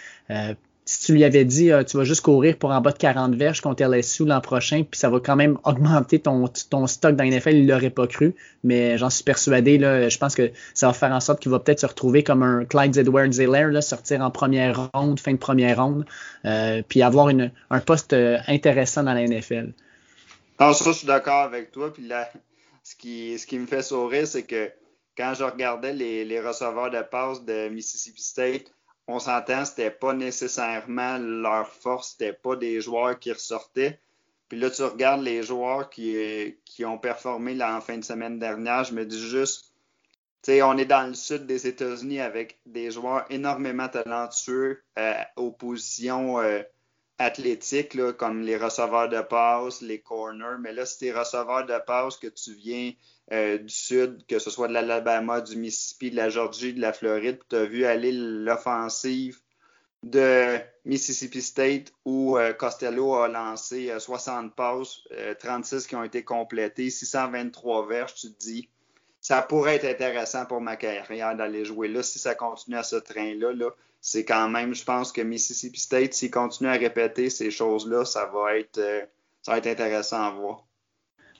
si tu lui avais dit euh, tu vas juste courir pour en bas de 40 verges contre LSU l'an prochain, puis ça va quand même augmenter ton, stock dans NFL, il l'aurait pas cru. Mais j'en suis persuadé, là, je pense que ça va faire en sorte qu'il va peut-être se retrouver comme un Clyde Edwards Zeller, sortir en première ronde, fin de première ronde, euh, puis avoir une, un poste euh, intéressant dans la NFL. Non, ça, je suis d'accord avec toi. Puis là, ce qui, ce qui me fait sourire, c'est que quand je regardais les, les receveurs de passe de Mississippi State, on s'entend, c'était pas nécessairement leur force, c'était pas des joueurs qui ressortaient. Puis là, tu regardes les joueurs qui, qui ont performé là, en fin de semaine dernière, je me dis juste, tu sais, on est dans le sud des États-Unis avec des joueurs énormément talentueux euh, aux positions euh, athlétiques, là, comme les receveurs de passe, les corners. Mais là, c'est des receveurs de passe que tu viens euh, du sud, que ce soit de l'Alabama, du Mississippi, de la Georgie, de la Floride, tu as vu aller l'offensive de Mississippi State où euh, Costello a lancé 60 euh, passes, 36 qui ont été complétées, 623 verges, tu te dis, ça pourrait être intéressant pour ma carrière d'aller jouer là. Si ça continue à ce train-là, -là, c'est quand même, je pense que Mississippi State, s'il continue à répéter ces choses-là, ça va être ça va être intéressant à voir.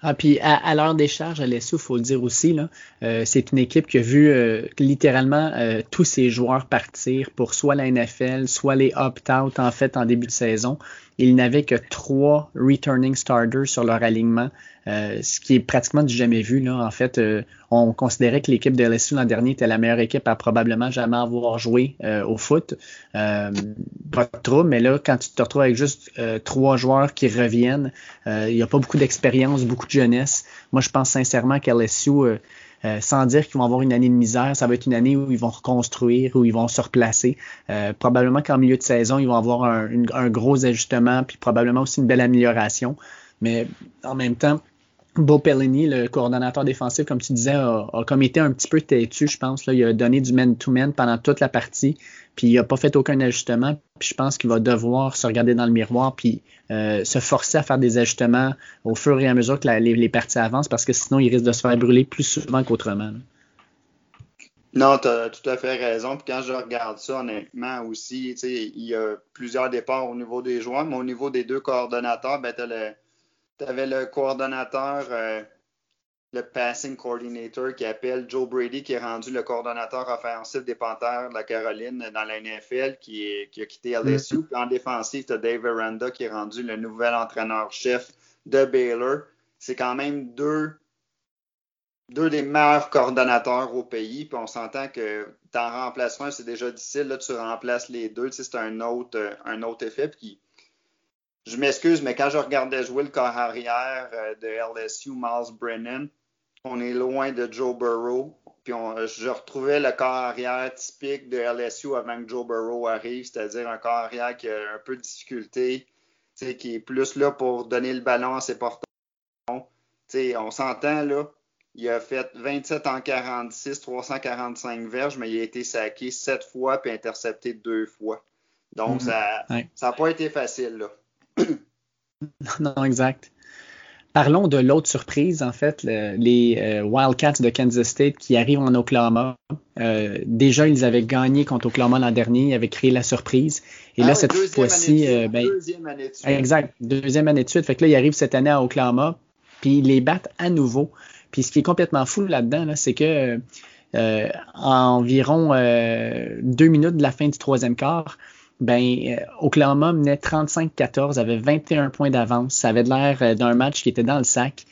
Ah, puis à, l'heure des charges, à l'ESU, il faut le dire aussi, euh, c'est une équipe qui a vu euh, littéralement euh, tous ses joueurs partir pour soit la NFL, soit les opt-out en fait en début de saison. Il n'avait que trois returning starters sur leur alignement, euh, ce qui est pratiquement du jamais vu. Là. En fait, euh, on considérait que l'équipe de LSU l'an dernier était la meilleure équipe à probablement jamais avoir joué euh, au foot. pas de trouble, mais là, quand tu te retrouves avec juste trois joueurs qui reviennent, il n'y a pas beaucoup d'expérience, beaucoup de jeunesse. Moi, je pense sincèrement qu'LSU euh, sans dire qu'ils vont avoir une année de misère, ça va être une année où ils vont reconstruire, où ils vont se replacer. Euh, probablement qu'en milieu de saison, ils vont avoir un, un, gros ajustement, puis probablement aussi une belle amélioration. Mais en même temps, Bo Pelini, le coordonnateur défensif, comme tu disais, a, comme été un petit peu têtu, je pense. Il a donné du man-to-man pendant toute la partie, puis il n'a pas fait aucun ajustement. Puis je pense qu'il va devoir se regarder dans le miroir, puis euh, se forcer à faire des ajustements au fur et à mesure que les, parties avancent, parce que sinon, il risque de se faire brûler plus souvent qu'autrement. Non, tu as tout à fait raison. Puis quand je regarde ça, honnêtement, aussi, il y a plusieurs départs au niveau des joueurs, mais au niveau des deux coordonnateurs, ben, tu as le tu avais le coordonnateur, euh, le passing coordinator qui appelle Joe Brady, qui est rendu le coordonnateur offensif des Panthers de la Caroline dans la NFL, qui, a quitté LSU. Puis en défensif, tu as Dave Aranda qui est rendu le nouvel entraîneur-chef de Baylor. C'est quand même deux, deux des meilleurs coordonnateurs au pays. Puis on s'entend que t'en remplaces un, c'est déjà difficile. Là, tu remplaces les deux. Tu sais, c'est un autre, un autre effet. Puis je m'excuse, mais quand je regardais jouer le corps arrière euh, de LSU, Miles Brennan, on est loin de Joe Burrow. Puis je retrouvais le corps arrière typique de LSU avant que Joe Burrow arrive, c'est-à-dire un corps arrière qui a un peu de difficulté, qui est plus là pour donner le ballon à ses porteurs, on s'entend, là, il a fait 27 en 46, 345 verges, mais il a été saqué 7 fois puis intercepté 2 fois. Donc, mhm. ça n'a pas été facile, là. non, exact. Parlons de l'autre surprise, en fait, les euh, Wildcats de Kansas State qui arrivent en Oklahoma. Euh, déjà, ils avaient gagné contre Oklahoma l'an dernier, ils avaient créé la surprise. Et là, ah cette fois-ci, euh, ben, deuxième année de suite. Exact, deuxième année de suite. Fait que là, ils arrivent cette année à Oklahoma, puis ils les battent à nouveau. Puis ce qui est complètement fou là-dedans, c'est que environ deux minutes de la fin du troisième quart, ben, euh, Oklahoma menait 35-14, avait 21 points d'avance. Ça avait l'air euh, d'un match qui était dans le sac.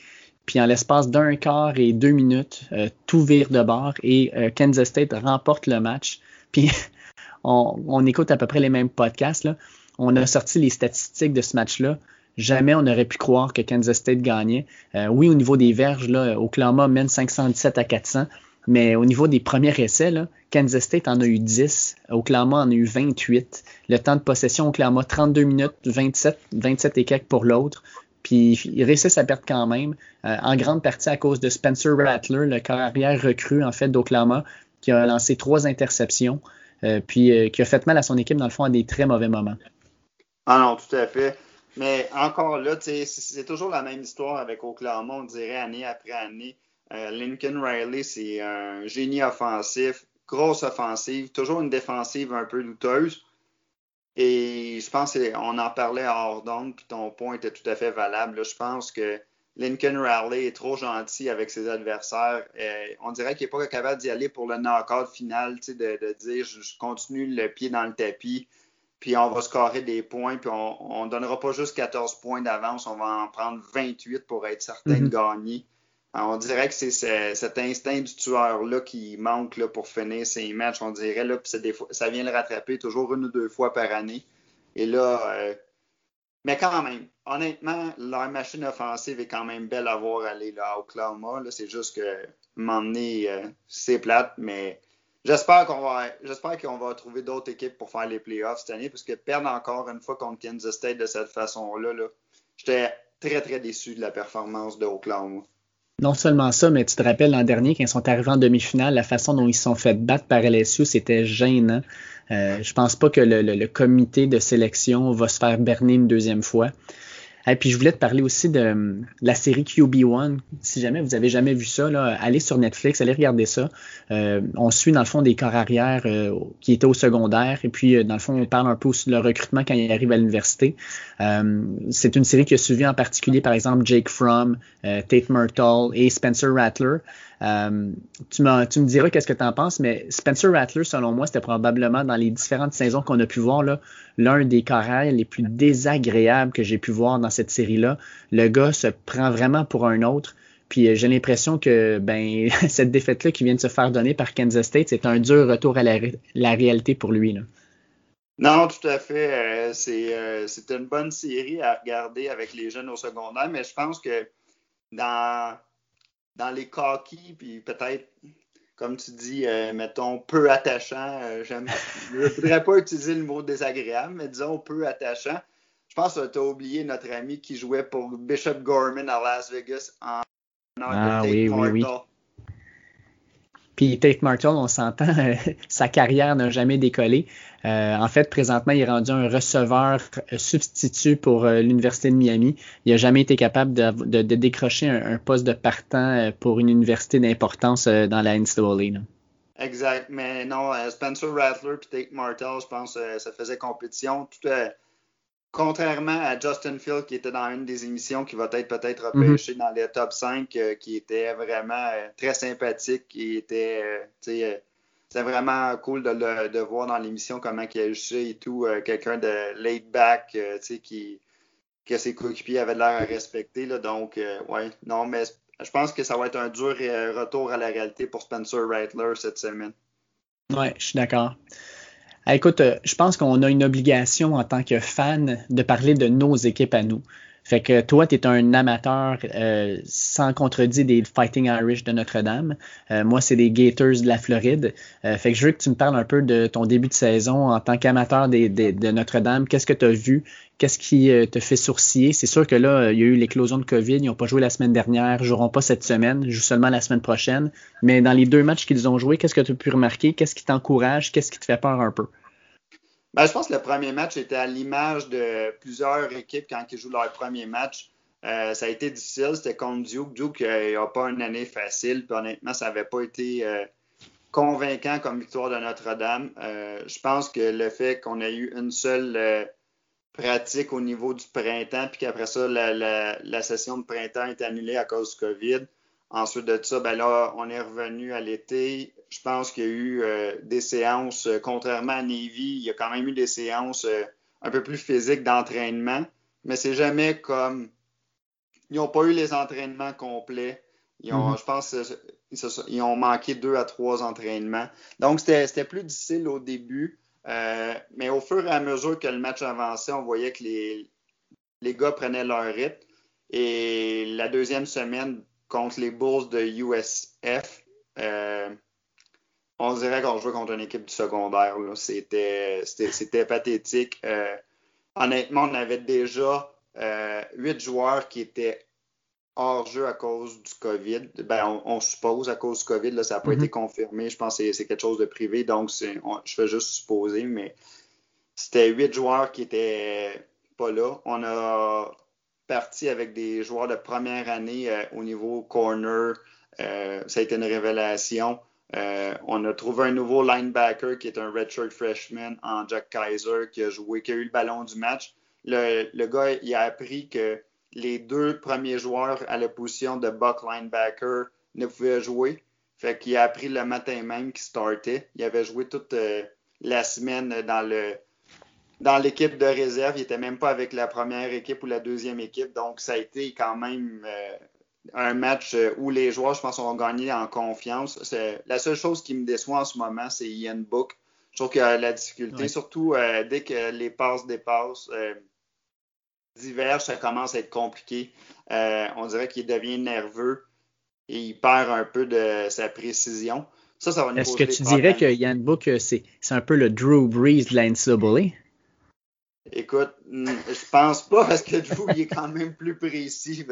Puis en l'espace d'un quart et deux minutes, euh, tout vire de bord et Kansas State remporte le match. Puis on, écoute à peu près les mêmes podcasts. Là. On a sorti les statistiques de ce match-là. Jamais on n'aurait pu croire que Kansas State gagnait. oui, au niveau des verges, là, Oklahoma mène 517 à 400. Mais au niveau des premiers essais, Kansas State en a eu 10, Oklahoma en a eu 28. Le temps de possession, Oklahoma 32 minutes, 27, 27 et quelques pour l'autre. Puis ils réussissent à perdre quand même, euh, en grande partie à cause de Spencer Rattler, le carrière recru en fait d'Oklahoma, qui a lancé trois interceptions, euh, puis euh, qui a fait mal à son équipe dans le fond à des très mauvais moments. Ah non, tout à fait. Mais encore là, c'est toujours la même histoire avec Oklahoma, on dirait année après année. Euh, Lincoln Riley, c'est un génie offensif, grosse offensive, toujours une défensive un peu douteuse. Et je pense qu'on en parlait hors d'onde, puis ton point était tout à fait valable. je pense que Lincoln Riley est trop gentil avec ses adversaires. Euh, on dirait qu'il n'est pas capable d'y aller pour le knock-out final, de, de dire je, continue le pied dans le tapis, puis on va scorer des points, puis on ne donnera pas juste 14 points d'avance, on va en prendre 28 pour être certain de mm-hmm. On dirait que c'est cet instinct du tueur-là qui manque là, pour finir ses matchs. On dirait là, ça vient le rattraper toujours une ou deux fois par année. Et là, euh, mais quand même, honnêtement, leur machine offensive est quand même belle à voir aller là, à Oklahoma. C'est juste que m'emmener, euh, c'est plate, mais j'espère qu'on va j'espère qu'on va trouver d'autres équipes pour faire les playoffs cette année, parce que perdre encore une fois contre Kansas State de cette façon-là, -là, j'étais très très déçu de la performance de Oklahoma. Non seulement ça, mais tu te rappelles l'an dernier, quand ils sont arrivés en demi-finale, la façon dont ils se sont fait battre par LSU, c'était gênant. Euh, je pense pas que le, comité de sélection va se faire berner une deuxième fois. Et puis je voulais te parler aussi de, la série QB1. Si jamais vous avez jamais vu ça, là, allez sur Netflix, allez regarder ça. Euh, on suit dans le fond des corps arrière euh, qui étaient au secondaire et puis euh, dans le fond on parle un peu aussi de leur recrutement quand ils arrivent à l'université. c'est une série qui a suivi en particulier par exemple Jake Fromm, Tate Myrtle et Spencer Rattler. Euh, tu, me diras qu'est-ce que tu en penses, mais Spencer Rattler, selon moi, c'était probablement dans les différentes saisons qu'on a pu voir l'un des carrières les plus désagréables que j'ai pu voir dans cette série-là. Le gars se prend vraiment pour un autre. Puis euh, j'ai l'impression que ben cette défaite-là qui vient de se faire donner par Kansas State, c'est un dur retour à la, réalité pour lui. Non, tout à fait. Euh, c'est une bonne série à regarder avec les jeunes au secondaire, mais je pense que dans dans les coquilles, puis peut-être, comme tu dis, euh, mettons, peu attachant. Euh, je ne voudrais pas utiliser le mot désagréable, mais disons peu attachant. Je pense que tu as oublié notre ami qui jouait pour Bishop Gorman à Las Vegas en ah, oui, oui, oui. Puis Tate Martell, on s'entend, sa carrière n'a jamais décollé. Euh, en fait, présentement, il est rendu un receveur substitut pour euh, l'Université de Miami. Il n'a jamais été capable de, décrocher un, poste de partant euh, pour une université d'importance dans la NCAA. Exact. Mais non, Spencer Rattler et Tate Martell, je pense ça faisait compétition. Tout, contrairement à Justin Field qui était dans une des émissions qui va être peut-être mhm. repêché dans les top 5, euh, qui était vraiment euh, très sympathique, qui était, euh, c'est vraiment cool de le de voir dans l'émission comment il agissait et tout, quelqu'un de laid back, qui que ses coéquipiers avaient l'air à respecter. Là, donc, ouais, non, mais je pense que ça va être un dur retour à la réalité pour Spencer Rattler cette semaine. Ouais, je suis d'accord. Écoute, euh, je pense qu'on a une obligation en tant que fan de parler de nos équipes à nous. Fait que toi, tu es un amateur euh, sans contredit des Fighting Irish de Notre-Dame. Euh, moi, c'est des Gators de la Floride. Euh, fait que je veux que tu me parles un peu de ton début de saison en tant qu'amateur de Notre-Dame. Qu'est-ce que tu as vu? Qu'est-ce qui te fait sourciller? C'est sûr que là, il y a eu l'éclosion de COVID. Ils n'ont pas joué la semaine dernière, ils joueront pas cette semaine, ils jouent seulement la semaine prochaine. Mais dans les deux matchs qu'ils ont joués, qu'est-ce que tu as pu remarquer? Qu'est-ce qui t'encourage? Qu'est-ce qui te fait peur un peu? Ben, je pense que le premier match était à l'image de plusieurs équipes quand ils jouent leur premier match. Euh, ça a été difficile, c'était contre Duke. Duke n'a euh, pas une année facile, puis honnêtement, ça n'avait pas été euh, convaincant comme victoire de Notre-Dame. je pense que le fait qu'on ait eu une seule pratique au niveau du printemps, puis qu'après ça, la, session de printemps est annulée à cause du COVID. Ensuite de ça, ben là, on est revenu à l'été je pense qu'il y a eu euh, des séances, euh, contrairement à Navy, il y a quand même eu des séances euh, un peu plus physiques d'entraînement, mais c'est jamais comme. Ils n'ont pas eu les entraînements complets. Ils ont, mm-hmm. Je pense ils ont manqué deux à trois entraînements. Donc, c'était plus difficile au début, mais au fur et à mesure que le match avançait, on voyait que les, les gars prenaient leur rythme. Et la deuxième semaine contre les Bulls de USF, on dirait qu'on jouait contre une équipe du secondaire. C'était, pathétique. Euh, honnêtement, on avait déjà euh, huit joueurs qui étaient hors jeu à cause du COVID. Ben, on, suppose à cause du COVID, là, ça n'a pas mm-hmm. été confirmé. Je pense que c'est, quelque chose de privé, donc je fais juste supposer, mais c'était huit joueurs qui étaient pas là. On a parti avec des joueurs de première année euh, au niveau corner. ça a été une révélation. Euh, on a trouvé un nouveau linebacker qui est un redshirt freshman en Jack Kaiser qui a joué, qui a eu le ballon du match. Le, gars, il a appris que les deux premiers joueurs à la position de Buck linebacker ne pouvaient jouer. Fait qu'il a appris le matin même qu'il startait. Il avait joué toute euh, la semaine dans l'équipe de réserve. Il n'était même pas avec la première équipe ou la deuxième équipe. Donc, ça a été quand même euh, un match euh, où les joueurs, je pense, ont gagné en confiance. La seule chose qui me déçoit en ce moment, c'est Ian Book. Je trouve que la difficulté, surtout euh, dès que les passes dépassent, euh, divergent, ça commence à être compliqué. on dirait qu'il devient nerveux et il perd un peu de sa précision. Ça, ça va Est-ce que tu dirais que Ian Book, c'est un peu le Drew Brees de l'NCAA? Écoute, je pense pas parce que Drew, il est quand même plus précis.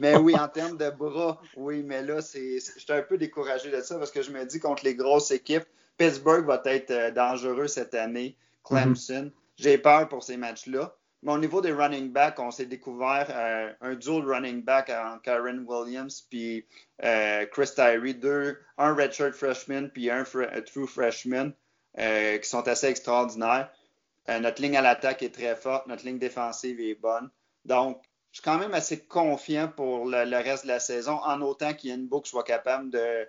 mais oui, en termes de bras, oui, mais là, c'est, j'étais un peu découragé de ça parce que je me dis contre les grosses équipes, Pittsburgh va être euh, dangereux cette année, Clemson. Mhm. J'ai peur pour ces matchs-là. Mais au niveau des running backs, on s'est découvert euh, un dual running back en Karen Williams puis euh, Chris Tyree, deux, un redshirt freshman puis un true freshman qui sont assez extraordinaires. Euh, notre ligne à l'attaque est très forte, notre ligne défensive est bonne. Donc, je suis quand même assez confiant pour le, reste de la saison, en autant qu'Ian Book soit capable de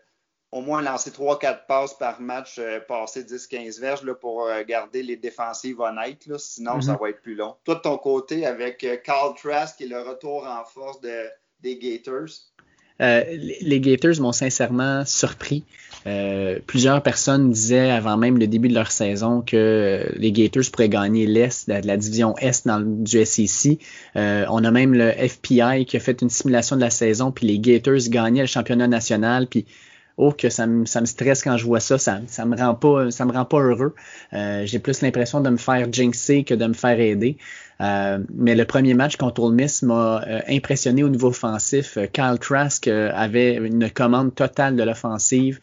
au moins lancer 3-4 passes par match, euh, passer 10-15 verges là, pour euh, garder les défensives honnêtes. sinon, ça mhm. va être plus long. Toi, de ton côté, avec Carl Trask et le retour en force des Gators, euh, les Gators m'ont sincèrement surpris. Euh, plusieurs personnes disaient avant même le début de leur saison que les Gators pourraient gagner l'Est, la, division Est dans, du SEC. Euh, on a même le FPI qui a fait une simulation de la saison, puis les Gators gagnaient le championnat national, puis oh que ça me, stresse quand je vois ça, ça, ça me rend pas heureux. Euh, j'ai plus l'impression de me faire jinxer que de me faire aider. Euh, mais le premier match contre Ole Miss m'a euh, impressionné au niveau offensif. Kyle Trask avait une commande totale de l'offensive,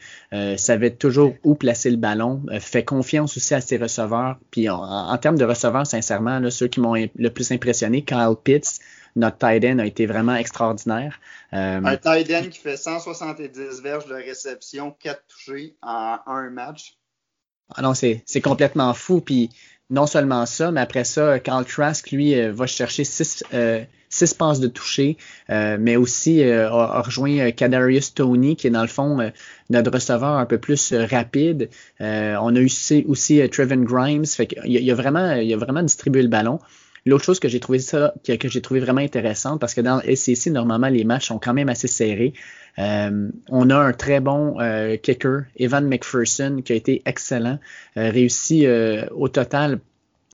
savait toujours où placer le ballon, fait confiance aussi à ses receveurs. Puis en, termes de receveurs, sincèrement, ceux qui m'ont le plus impressionné, Kyle Pitts, notre tight end a été vraiment extraordinaire. Euh, un tight end qui fait 170 verges de réception, 4 touchés en un match. Ah non, c'est complètement fou. Puis non seulement ça, mais après ça, Carl Trask, lui, euh, va chercher 6 euh, six passes de toucher, mais aussi a, rejoint Kadarius Tony, qui est dans le fond notre receveur un peu plus rapide. on a eu aussi, aussi Trevin Grimes. Fait il, a vraiment, il a vraiment distribué le ballon. L'autre chose que j'ai trouvé vraiment intéressante, parce que dans le SEC, normalement, les matchs sont quand même assez serrés. Euh, on a un très bon euh, kicker, Evan McPherson, qui a été excellent, euh, réussi au total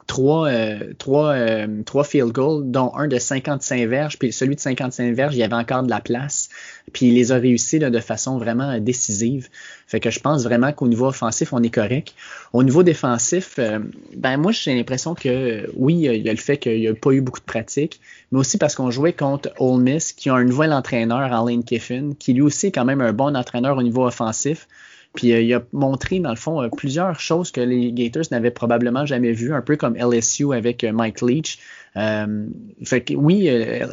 trois, euh, trois, euh, trois field goals, dont un de 55 verges, puis celui de 55 verges, il y avait encore de la place. Puis il les a réussi là, de façon vraiment décisive. Fait que je pense vraiment qu'au niveau offensif, on est correct. Au niveau défensif, euh, ben moi j'ai l'impression que oui, il y a le fait qu'il n'y a pas eu beaucoup de pratique, mais aussi parce qu'on jouait contre Ole Miss, qui a un nouvel entraîneur, Lane Kiffin, qui lui aussi est quand même un bon entraîneur au niveau offensif. Puis euh, il a montré, dans le fond, euh, plusieurs choses que les Gators n'avaient probablement jamais vues, un peu comme LSU avec euh, Mike Leach. fait que oui,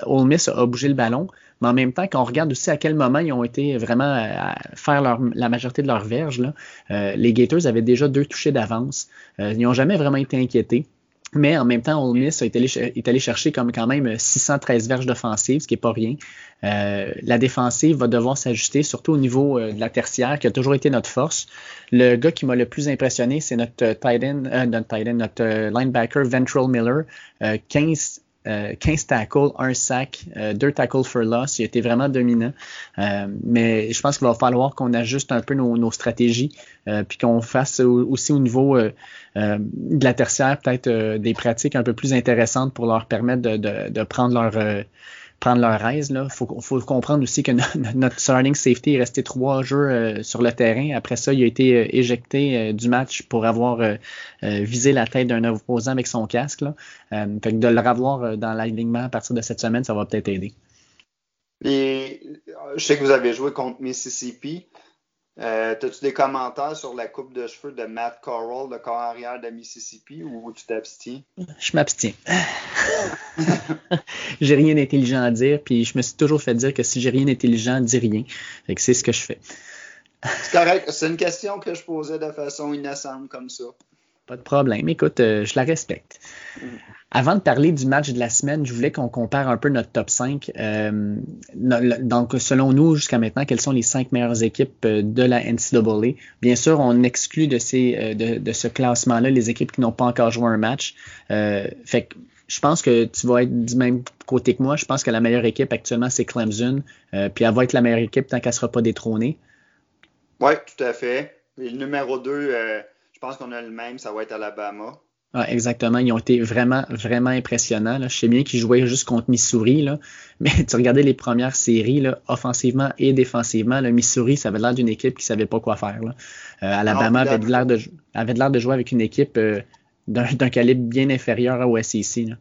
Ole Miss a bougé le ballon, mais en même temps, quand on regarde aussi à quel moment ils ont été vraiment à faire leur, la majorité de leurs verges, là, les Gators avaient déjà deux touchés d'avance. ils n'ont jamais vraiment été inquiétés. Mais en même temps, Ole Miss est allé, est allé chercher comme quand même 613 verges d'offensive, ce qui est pas rien. Euh, la défensive va devoir s'ajuster, surtout au niveau euh, de la tertiaire, qui a toujours été notre force. Le gars qui m'a le plus impressionné, c'est notre euh, tight end, notre, tight end, notre linebacker Ventral Miller, 15 15 tackles, un sac, deux tackles for loss. Il a été vraiment dominant. mais je pense qu'il va falloir qu'on ajuste un peu nos, stratégies, puis qu'on fasse aussi au niveau de la tertiaire peut-être des pratiques un peu plus intéressantes pour leur permettre de prendre leur prendre leur aise. Il faut, faut, comprendre aussi que notre starting safety est resté trois jeux euh, sur le terrain. Après ça, il a été euh, éjecté euh, du match pour avoir visé la tête d'un opposant avec son casque. Là. fait que de le revoir dans l'alignement à partir de cette semaine, ça va peut-être aider. Et, je sais que vous avez joué contre Mississippi. Euh, As-tu des commentaires sur la coupe de cheveux de Matt Corral, le corps arrière de Mississippi, ou tu t'abstiens? Je m'abstiens. j'ai rien d'intelligent à dire, puis je me suis toujours fait dire que si j'ai rien d'intelligent, dis rien. c'est ce que je fais. C'est correct. C'est une question que je posais de façon innocente comme ça. Pas de problème. Écoute, euh, je la respecte. Mm. Avant de parler du match de la semaine, je voulais qu'on compare un peu notre top 5. Euh, donc, selon nous, jusqu'à maintenant, quelles sont les cinq meilleures équipes euh, de la NCAA? Bien sûr, on exclut de, ces, de, ce classement-là les équipes qui n'ont pas encore joué un match. fait que je pense que tu vas être du même côté que moi. Je pense que la meilleure équipe actuellement, c'est Clemson. puis elle va être la meilleure équipe tant qu'elle ne sera pas détrônée. Oui, tout à fait. Et le numéro 2, je pense qu'on a le même, ça va être Alabama. Ah, exactement. Ils ont été vraiment, vraiment impressionnants. Je sais bien qu'ils jouaient juste contre Missouri, là, mais tu regardais les premières séries, là, offensivement et défensivement. Le Missouri, ça avait l'air d'une équipe qui ne savait pas quoi faire. Là. Euh, Alabama avait l'air de, avait l'air de jouer avec une équipe euh, d'un calibre bien inférieur au SEC. Là.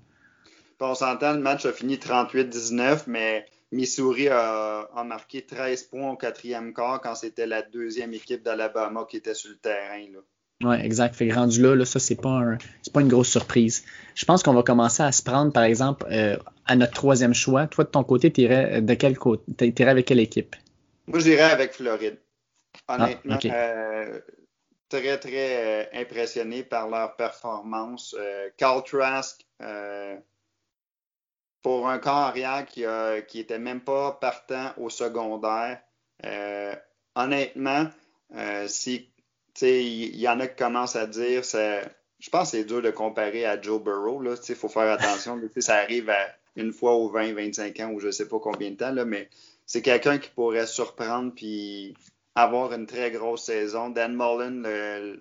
On s'entend, le match a fini 38-19, mais Missouri a, a, marqué 13 points au quatrième quart quand c'était la deuxième équipe d'Alabama qui était sur le terrain. Là. Oui, exact. Fait rendu là, là ça, c'est pas, un, pas une grosse surprise. Je pense qu'on va commencer à se prendre, par exemple, euh, à notre troisième choix. Toi, de ton côté, tu irais de quel côté? Tu avec quelle équipe? Moi, j'irais avec Floride. Honnêtement, ah, euh, très, très euh, impressionné par leur performance. Carl Trask, pour un corps arrière qui, a, qui était même pas partant au secondaire, honnêtement, si il y, en a qui commencent à dire, je pense que c'est dur de comparer à Joe Burrow. Il faut faire attention. ça arrive à une fois aux 20, 25 ans ou je ne sais pas combien de temps, mais c'est quelqu'un qui pourrait surprendre puis avoir une très grosse saison. Dan Mullen,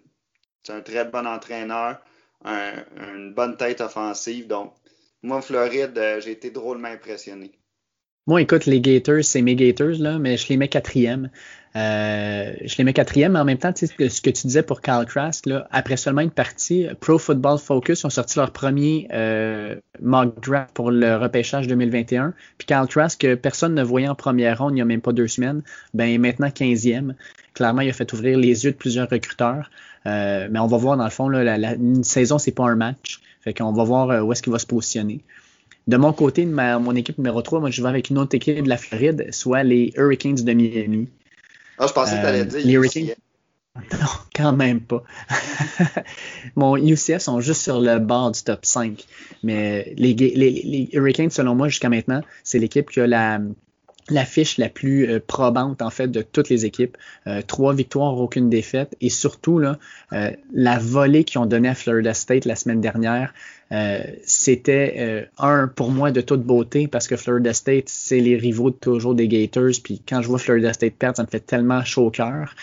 c'est un très bon entraîneur, une bonne tête offensive. Donc, moi, Floride, euh, j'ai été drôlement impressionné. Moi, écoute, les Gators, c'est mes Gators, là, mais je les mets quatrième. Euh, je les mets quatrième, mais en même temps, tu sais, ce que tu disais pour Kyle Trask, après seulement une partie, Pro Football Focus ont sorti leur premier euh, mock draft pour le repêchage 2021. Puis Kyle Trask, personne ne voyait en première ronde il n'y a même pas deux semaines, ben maintenant 15e. Clairement, il a fait ouvrir les yeux de plusieurs recruteurs. Euh, mais on va voir, dans le fond, la, une saison, c'est pas un match. Fait qu'on va voir où est-ce qu'il va se positionner. De mon côté, de mon équipe numéro 3, moi, je vais avec une autre équipe de la Floride, soit les Hurricanes de Miami. Ah, je pensais que tu allais euh, dire les Hurricanes. Non, quand même pas. Mon UCF sont juste sur le bord du top 5. Mais les, les, les Hurricanes, selon moi, jusqu'à maintenant, c'est l'équipe qui a la, l'affiche la plus euh, probante en fait de toutes les équipes. Euh, trois victoires, aucune défaite et surtout là, euh, la volée qu'ils ont donnée à Florida State la semaine dernière, c'était un pour moi de toute beauté parce que Florida State c'est les rivaux de toujours des Gators puis quand je vois Florida State perdre ça me fait tellement chaud au cœur.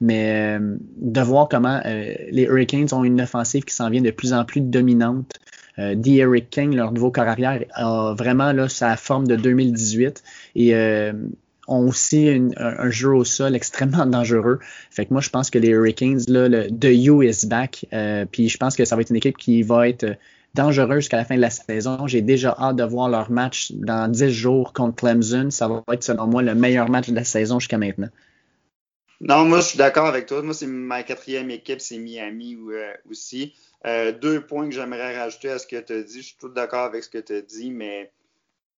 Mais de voir comment les Hurricanes ont une offensive qui s'en vient de plus en plus dominante. Euh, Eric King, leur nouveau corps arrière, a vraiment là, sa forme de 2018 et euh, ont aussi un, jeu au sol extrêmement dangereux. Fait que moi, je pense que les Hurricanes, là, le The You is back. Euh, puis je pense que ça va être une équipe qui va être dangereuse jusqu'à la fin de la saison. J'ai déjà hâte de voir leur match dans 10 jours contre Clemson. Ça va être, selon moi, le meilleur match de la saison jusqu'à maintenant. Non, moi, je suis d'accord avec toi. Moi, c'est ma quatrième équipe, c'est Miami aussi. Euh, deux points que j'aimerais rajouter à ce que tu as dit. Je suis tout d'accord avec ce que tu as dit, mais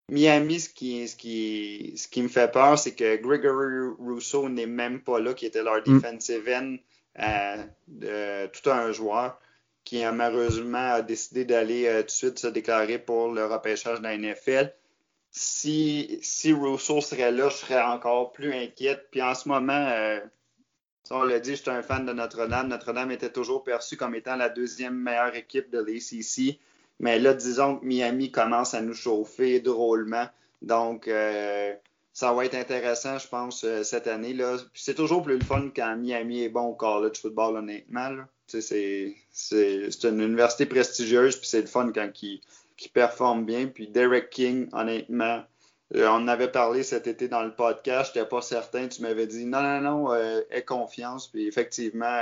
Miami, ce qui, ce qui, ce qui me fait peur, c'est que Gregory Rousseau n'est même pas là, qui était leur mm. defensive end, euh, tout un joueur qui malheureusement a décidé d'aller tout de suite se déclarer pour le repêchage de la NFL si, si Rousseau serait là, je serais encore plus inquiète. Puis en ce moment, euh, on l'a dit, je suis un fan de Notre-Dame. Notre-Dame était toujours perçue comme étant la deuxième meilleure équipe de l'ACC. Mais là, disons que Miami commence à nous chauffer drôlement. Donc, euh, ça va être intéressant, je pense, euh, cette année. là. C'est toujours plus le fun quand Miami est bon au college football, honnêtement. C'est une université prestigieuse, puis c'est le fun quand qui performe bien. Puis Derek King, honnêtement, on avait parlé cet été dans le podcast, je n'étais pas certain. Tu m'avais dit non, non, non, euh, aie confiance. Puis effectivement,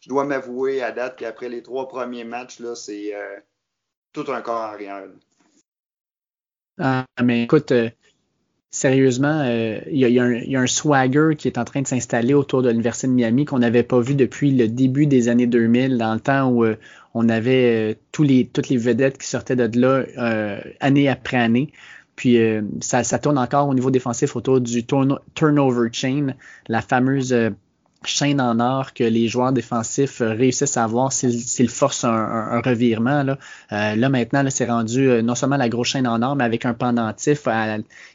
je dois m'avouer à date qu'après les trois premiers matchs, là, c'est euh, tout un corps arrière. Ah, mais écoute, sérieusement, il y, a un swagger qui est en train de s'installer autour de l'Université de Miami qu'on n'avait pas vu depuis le début des années 2000, dans le temps où on avait euh, toutes les vedettes qui sortaient de là euh, année après année. Puis euh, ça, tourne encore au niveau défensif autour du turnover chain, la fameuse chaîne en or que les joueurs défensifs réussissent à avoir s'ils forcent un, revirement. Là, là maintenant, c'est rendu non seulement la grosse chaîne en or, mais avec un pendentif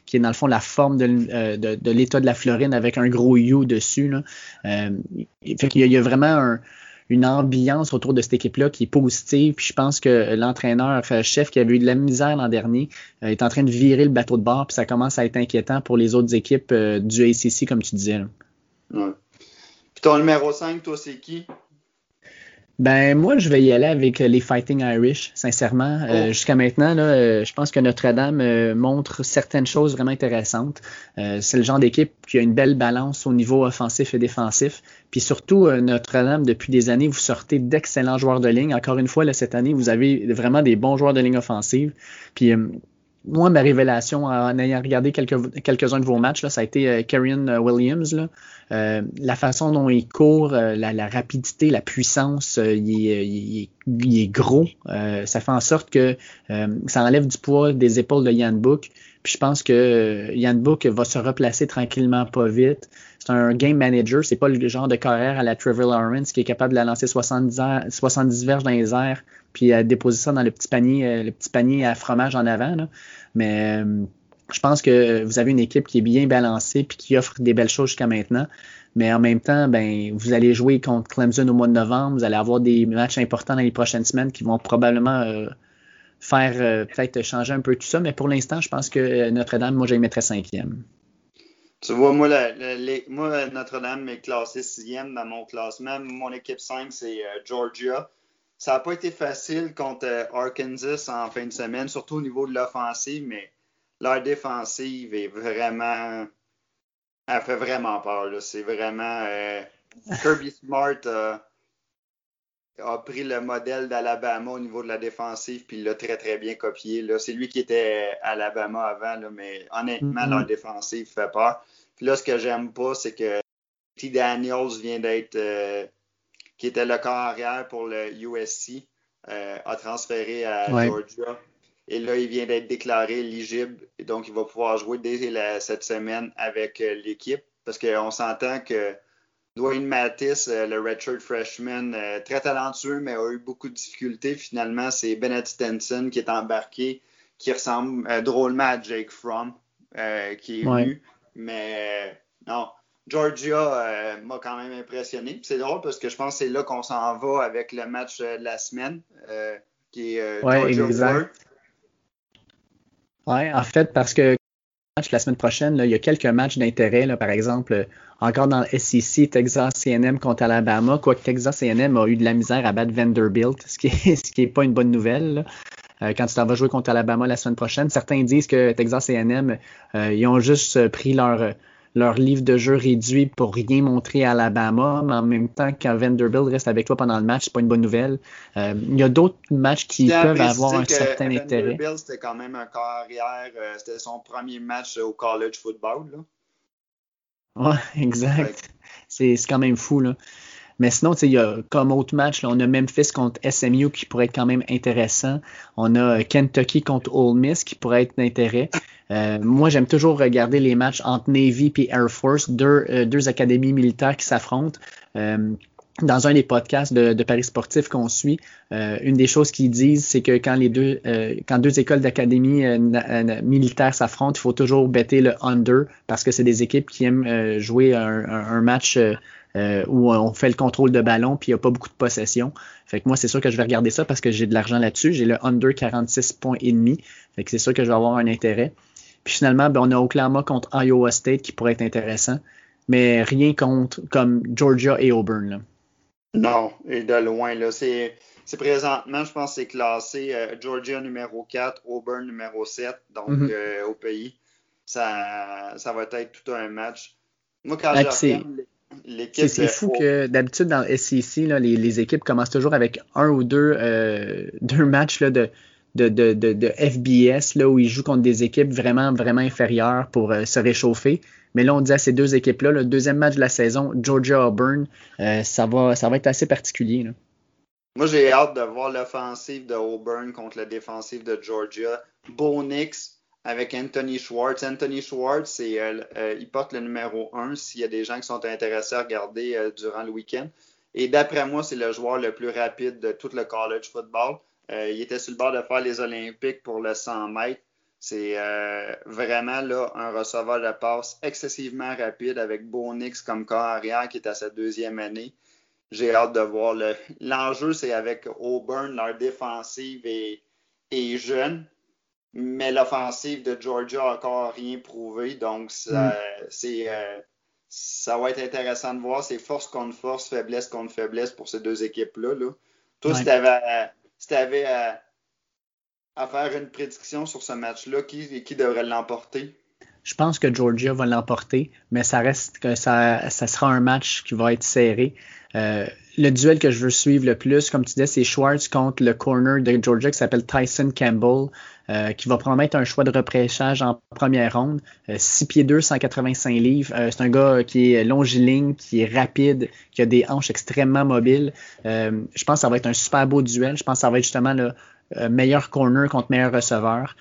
qui est dans le fond la forme de, de, l'État de la Floride avec un gros U dessus. Là. fait qu'il y, a vraiment un, une ambiance autour de cette équipe-là qui est positive. Puis je pense que l'entraîneur-chef qui avait eu de la misère l'an dernier euh, est en train de virer le bateau de bord, puis ça commence à être inquiétant pour les autres équipes euh, du ACC, comme tu disais. Puis ton numéro 5, toi, c'est qui? Ben moi, je vais y aller avec les Fighting Irish, sincèrement. Euh, oh. Jusqu'à maintenant, là, euh, je pense que Notre-Dame euh, montre certaines choses vraiment intéressantes. c'est le genre d'équipe qui a une belle balance au niveau offensif et défensif. Puis surtout, Notre-Dame, depuis des années, vous sortez d'excellents joueurs de ligne. Encore une fois, là, cette année, vous avez vraiment des bons joueurs de ligne offensive. Puis moi, ma révélation en ayant regardé quelques, quelques-uns de vos matchs, là, ça a été euh, Williams. Là. Euh, la façon dont il court, euh, la, rapidité, la puissance, euh, il, est, il, est, gros. ça fait en sorte que ça enlève du poids des épaules de Yann Book. Puis je pense que Yann Book va se replacer tranquillement, pas vite. C'est un game manager. C'est pas le genre de carrière à la Trevor Lawrence qui est capable de la lancer 70, 70 verges dans les airs puis à déposer ça dans le petit panier, le petit panier à fromage en avant. Là. Mais je pense que vous avez une équipe qui est bien balancée puis qui offre des belles choses jusqu'à maintenant. Mais en même temps, ben, vous allez jouer contre Clemson au mois de novembre. Vous allez avoir des matchs importants dans les prochaines semaines qui vont probablement euh, faire euh, peut-être changer un peu tout ça. Mais pour l'instant, je pense que euh, Notre-Dame, moi, je les mettrais cinquième. Tu vois, moi, moi Notre-Dame est classé sixième dans mon classement. Mon équipe 5, c'est Georgia. Ça n'a pas été facile contre Arkansas en fin de semaine, surtout au niveau de l'offensive, mais leur défensive est vraiment. Elle fait vraiment peur. C'est vraiment. Euh, Kirby Smart a pris le modèle d'Alabama au niveau de la défensive, puis il l'a très, très bien copié. C'est lui qui était à Alabama avant, là, mais honnêtement, mm-hmm. leur défensive fait peur. Puis là, ce que j'aime pas, c'est que T. Daniels vient d'être. Euh, qui était le corps arrière pour le USC, euh, a transféré à Georgia. Et là, il vient d'être déclaré éligible. Et donc, il va pouvoir jouer dès cette semaine avec euh, l'équipe. Parce qu'on s'entend que Dwayne Mattis, euh, le redshirt freshman, très talentueux, mais a eu beaucoup de difficultés. Finalement, c'est Bennett Stenson qui est embarqué, qui ressemble drôlement à Jake Fromm, qui est venu. Mais non, Georgia m'a quand même impressionné. C'est drôle parce que je pense que c'est là qu'on s'en va avec le match de la semaine, qui est ouais, Georgia Oui, en fait, parce que la semaine prochaine, il y a quelques matchs d'intérêt, par exemple, encore dans le SEC, Texas A&M contre Alabama, quoique Texas A&M a eu de la misère à battre Vanderbilt, ce qui n'est est pas une bonne nouvelle. Euh, quand tu t'en vas jouer contre Alabama la semaine prochaine, certains disent que Texas A&M, euh, ils ont juste pris leur leur livre de jeu réduit pour rien montrer à Alabama, mais en même temps, quand Vanderbilt reste avec toi pendant le match, c'est pas une bonne nouvelle. Euh, il y a d'autres matchs qui peuvent avoir un certain intérêt. Vanderbilt, c'était quand même un carrière, euh, c'était son premier match au college football. Là. Ouais, exact. C'est quand même fou. Là. Mais sinon, il y a comme autre match, là, on a Memphis contre SMU qui pourrait être quand même intéressant. On a Kentucky contre Ole Miss qui pourrait être d'intérêt. Euh, moi, j'aime toujours regarder les matchs entre Navy et Air Force, deux, euh, deux académies militaires qui s'affrontent. Euh, dans un des podcasts de, Paris Sportif qu'on suit, une des choses qu'ils disent, c'est que quand les deux, quand deux écoles d'académie militaires s'affrontent, il faut toujours bêter le under parce que c'est des équipes qui aiment jouer un, un match où on fait le contrôle de ballon puis il n'y a pas beaucoup de possession. Fait que moi, c'est sûr que je vais regarder ça parce que j'ai de l'argent là-dessus. J'ai le under 46 points et demi. Fait que c'est sûr que je vais avoir un intérêt. Puis finalement, ben, on a Oklahoma contre Iowa State qui pourrait être intéressant, mais rien contre comme Georgia et Auburn. Non, et de loin. Là, c'est, présentement, je pense c'est classé euh, Georgia numéro 4, Auburn numéro 7, donc mhm. euh, au pays. Ça, ça va être tout un match. Moi, quand je l'équipe. C'est, fou que d'habitude dans le SEC, là, les, équipes commencent toujours avec un ou deux, euh, deux matchs là, de, de, FBS, là, où ils jouent contre des équipes vraiment, vraiment inférieures pour euh, se réchauffer. Mais là, on dit à ces deux équipes-là, le deuxième match de la saison, Georgia-Auburn, euh, ça, va, ça va être assez particulier. Moi, j'ai hâte de voir l'offensive de Auburn contre la défensive de Georgia. Bo Nix avec Anthony Schwartz. Anthony Schwartz, c'est, euh, il porte le numéro 1 s'il y a des gens qui sont intéressés à regarder durant le week-end. Et d'après moi, c'est le joueur le plus rapide de tout le college football. Euh, il était sur le bord de faire les Olympiques pour le 100 mètres. C'est euh, vraiment là, un receveur de passe excessivement rapide avec Bonix comme corps arrière qui est à sa deuxième année. J'ai hâte de voir. L'enjeu, c'est avec Auburn, leur défensive est, jeune, mais l'offensive de Georgia n'a encore rien prouvé. Donc, ça, mm. euh, ça va être intéressant de voir. C'est force contre force, faiblesse contre faiblesse pour ces deux équipes-là. Là. Toi, si tu avais si tu avais à, faire une prédiction sur ce match-là, qui, devrait l'emporter? Je pense que Georgia va l'emporter, mais ça reste que ça, ça sera un match qui va être serré. Euh, le duel que je veux suivre le plus, comme tu disais, c'est Schwartz contre le corner de Georgia qui s'appelle Tyson Campbell, euh, qui va promettre un choix de repêchage en première ronde. 6 euh, pieds 2, 185 livres. c'est un gars qui est longiligne, qui est rapide, qui a des hanches extrêmement mobiles. je pense que ça va être un super beau duel. Je pense que ça va être justement le meilleur corner contre meilleur receveur.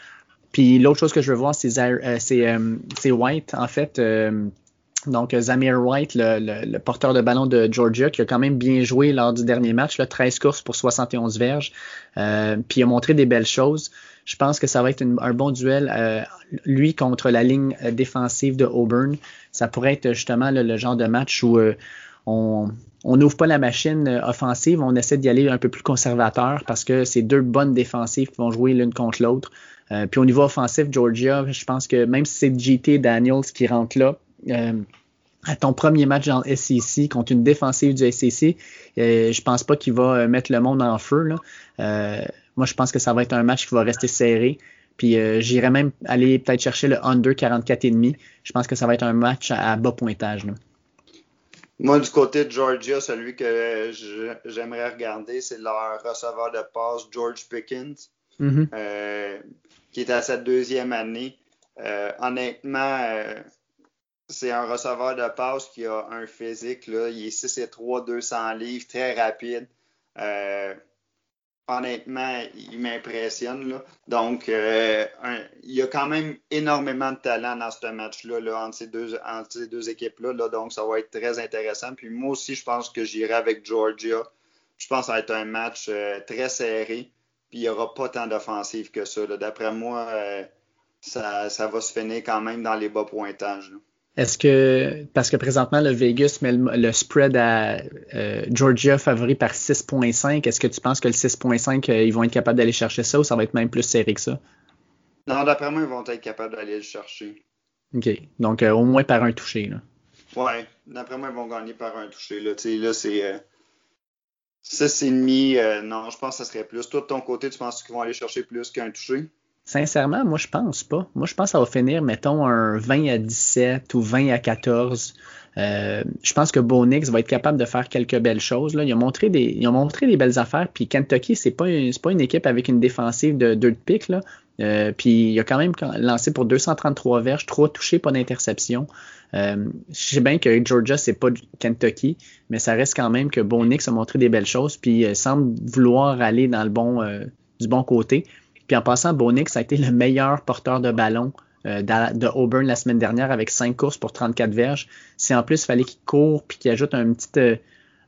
Puis l'autre chose que je veux voir, c'est White, en fait. Donc, Zamir White, le, porteur de ballon de Georgia, qui a quand même bien joué lors du dernier match, là, 13 courses pour 71 verges, euh, puis il a montré des belles choses. Je pense que ça va être un bon duel, euh, lui contre la ligne euh, défensive de Auburn. Ça pourrait être justement le genre de match où on n'ouvre pas la machine offensive, on essaie d'y aller un peu plus conservateur parce que c'est deux bonnes défensives qui vont jouer l'une contre l'autre. puis au niveau offensif, Georgia, je pense que même si c'est JT Daniels qui rentre là, euh, à ton premier match dans le SEC contre une défensive du SEC, euh, je pense pas qu'il va euh, mettre le monde en feu. moi, je pense que ça va être un match qui va rester serré. Puis j'irais même aller peut-être chercher le under 44,5. Je pense que ça va être un match à, bas pointage. Moi, du côté de Georgia, celui que j'aimerais regarder, c'est leur receveur de passe, George Pickens, mm-hmm. qui est à sa deuxième année. honnêtement, c'est un receveur de passe qui a un physique, là. il est 6 et 3, 200 livres, très rapide. Euh, honnêtement, il m'impressionne. Donc, euh, il y a quand même énormément de talent dans ce match-là là, entre ces deux, équipes-là. Là, donc, ça va être très intéressant. Puis moi aussi, je pense que j'irai avec Georgia. Je pense que ça va être un match euh, très serré. Puis il n'y aura pas tant d'offensive que ça. D'après moi, ça, ça, va se finir quand même dans les bas pointages. Est-ce que, parce que présentement, le Vegas met le, spread à euh, Georgia favori par 6.5, est-ce que tu penses que le 6.5, euh, ils vont être capables d'aller chercher ça ou ça va être même plus serré que ça? Non, d'après moi, ils vont être capables d'aller le chercher. OK. Donc, euh, au moins par un touché. Là. Ouais, d'après moi, ils vont gagner par un touché. Là, là c'est. Ça, c'est demi. non, je pense que ça serait plus. Toi, de ton côté, tu penses qu'ils vont aller chercher plus qu'un touché? Sincèrement, moi, je pense pas. Moi, je pense que ça va finir, mettons, un 20 à 17 ou 20 à 14. Euh, je pense que Bonix va être capable de faire quelques belles choses. Là. Ils, ont montré des, ils ont montré des belles affaires. Puis Kentucky, c'est pas, pas une équipe avec une défensive de deux de pique. Euh, puis il a quand même lancé pour 233 verges, 3 touchés, pas d'interception. Euh, je sais bien que Georgia, c'est pas Kentucky, mais ça reste quand même que Bonix a montré des belles choses, puis semble vouloir aller dans le bon, du bon côté. Puis en passant, Bonix a été le meilleur porteur de ballon euh, de Auburn la semaine dernière avec 5 courses pour 34 verges. Si en plus il fallait qu'il court puis qu'il ajoute un petit, euh,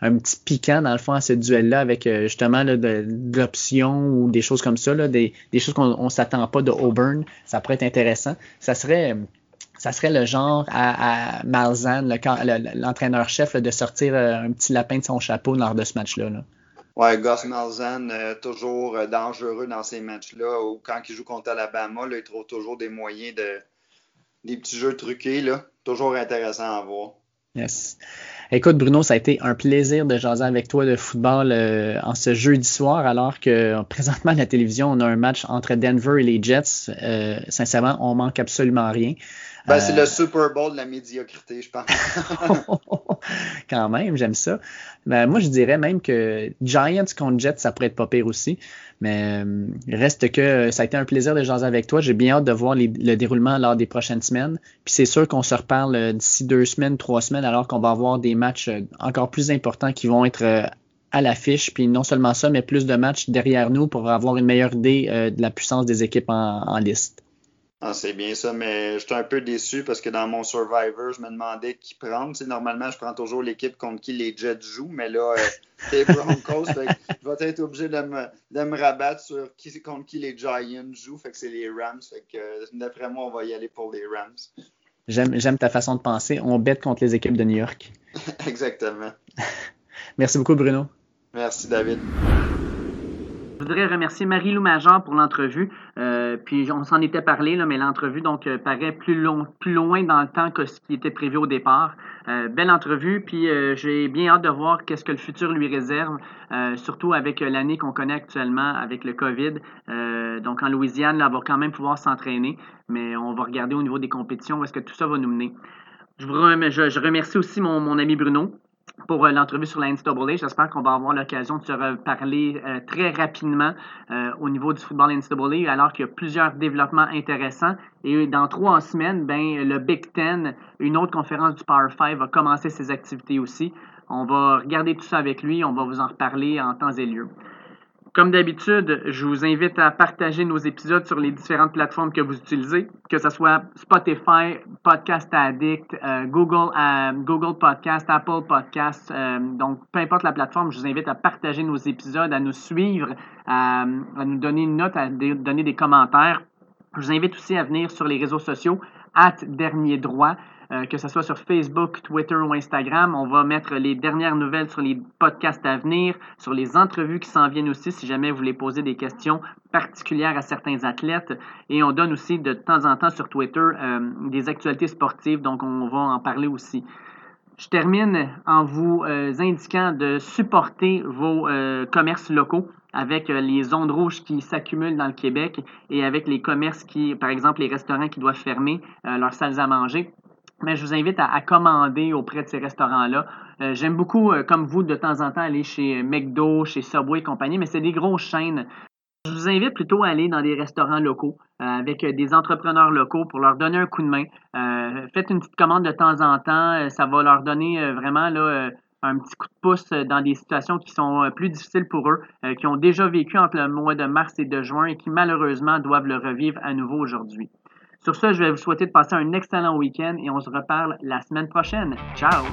un petit piquant dans le fond à ce duel-là avec euh, justement de, l'option ou des choses comme ça, des, choses qu'on ne s'attend pas de Auburn, ça pourrait être intéressant. Ça serait ça serait le genre à, Malzahn, l'entraîneur-chef, de sortir un petit lapin de son chapeau lors de ce match-là. là Ouais, Gus Malzahn, euh, toujours euh, dangereux dans ces matchs-là, ou quand il joue contre Alabama, il trouve toujours des moyens de. des petits jeux truqués, là. Toujours intéressant à voir. Yes. Écoute, Bruno, ça a été un plaisir de jaser avec toi de football euh, en ce jeudi soir, alors que présentement à la télévision, on a un match entre Denver et les Jets. sincèrement, on manque absolument rien. Ben, c'est le Super Bowl de la médiocrité, je pense. Quand même, j'aime ça. Ben, moi, je dirais même que Giants contre Jets, ça pourrait être pas pire aussi. Mais euh, reste que ça a été un plaisir de jaser avec toi. J'ai bien hâte de voir le déroulement lors des prochaines semaines. Puis c'est sûr qu'on se reparle euh, d'ici deux semaines, trois semaines, alors qu'on va avoir des matchs euh, encore plus importants qui vont être à l'affiche. Puis non seulement ça, mais plus de matchs derrière nous pour avoir une meilleure idée de la puissance des équipes en liste. Ah, c'est bien ça, mais j'étais un peu déçu parce que dans mon Survivor, je me demandais qui prendre. Tu normalement, je prends toujours l'équipe contre qui les Jets jouent, mais là, euh, les Broncos, je vais être obligé de me, de me rabattre sur qui, contre qui les Giants jouent. Fait que c'est les Rams. Fait que d'après moi, on va y aller pour les Rams. J'aime ta façon de penser. On bête contre les équipes de New York. Exactement. Merci beaucoup, Bruno. Merci, David. Je voudrais remercier Marie-Lou Major pour l'entrevue. Euh, puis on s'en était parlé, mais l'entrevue donc euh, paraît plus, long, plus loin dans le temps que ce qui était prévu au départ. Euh, belle entrevue, puis j'ai bien hâte de voir qu'est-ce que le futur lui réserve, surtout avec l'année qu'on connaît actuellement avec le COVID. donc en Louisiane, là, on va quand même pouvoir s'entraîner, mais on va regarder au niveau des compétitions où est-ce que tout ça va nous mener. Je, vous je remercie aussi mon, mon ami Bruno, pour euh, l'entrevue sur la NCAA. J'espère qu'on va avoir l'occasion de se reparler euh, très rapidement euh, au niveau du football NCAA, alors qu'il y a plusieurs développements intéressants. Et dans trois semaines, ben, le Big Ten, une autre conférence du Power 5, va commencer ses activités aussi. On va regarder tout ça avec lui, on va vous en reparler en temps et lieu. Comme d'habitude, je vous invite à partager nos épisodes sur les différentes plateformes que vous utilisez, que ce soit Spotify, Podcast Addict, euh, Google, euh, Google Podcast, Apple Podcast. Euh, donc, peu importe la plateforme, je vous invite à partager nos épisodes, à nous suivre, à, à nous donner une note, à donner des commentaires. Je vous invite aussi à venir sur les réseaux sociaux, at Dernier Droit. Euh, que ce soit sur Facebook, Twitter ou Instagram. On va mettre les dernières nouvelles sur les podcasts à venir, sur les entrevues qui s'en viennent aussi, si jamais vous voulez poser des questions particulières à certains athlètes. Et on donne aussi de temps en temps sur Twitter euh, des actualités sportives, donc on va en parler aussi. Je termine en vous euh, indiquant de supporter vos commerces locaux avec les zones rouges qui s'accumulent dans le Québec et avec les commerces qui, par exemple, les restaurants qui doivent fermer leurs salles à manger mais je vous invite à, commander auprès de ces restaurants-là. Euh, j'aime beaucoup, euh, comme vous, de temps en temps, aller chez McDo, chez Subway et compagnie, mais c'est des grosses chaînes. Je vous invite plutôt à aller dans des restaurants locaux euh, avec des entrepreneurs locaux pour leur donner un coup de main. faites une petite commande de temps en temps. ça va leur donner vraiment un petit coup de pouce dans des situations qui sont plus difficiles pour eux, qui ont déjà vécu entre le mois de mars et de juin et qui malheureusement doivent le revivre à nouveau aujourd'hui. Sur ce, je vais vous souhaiter de passer un excellent week-end et on se reparle la semaine prochaine. Ciao!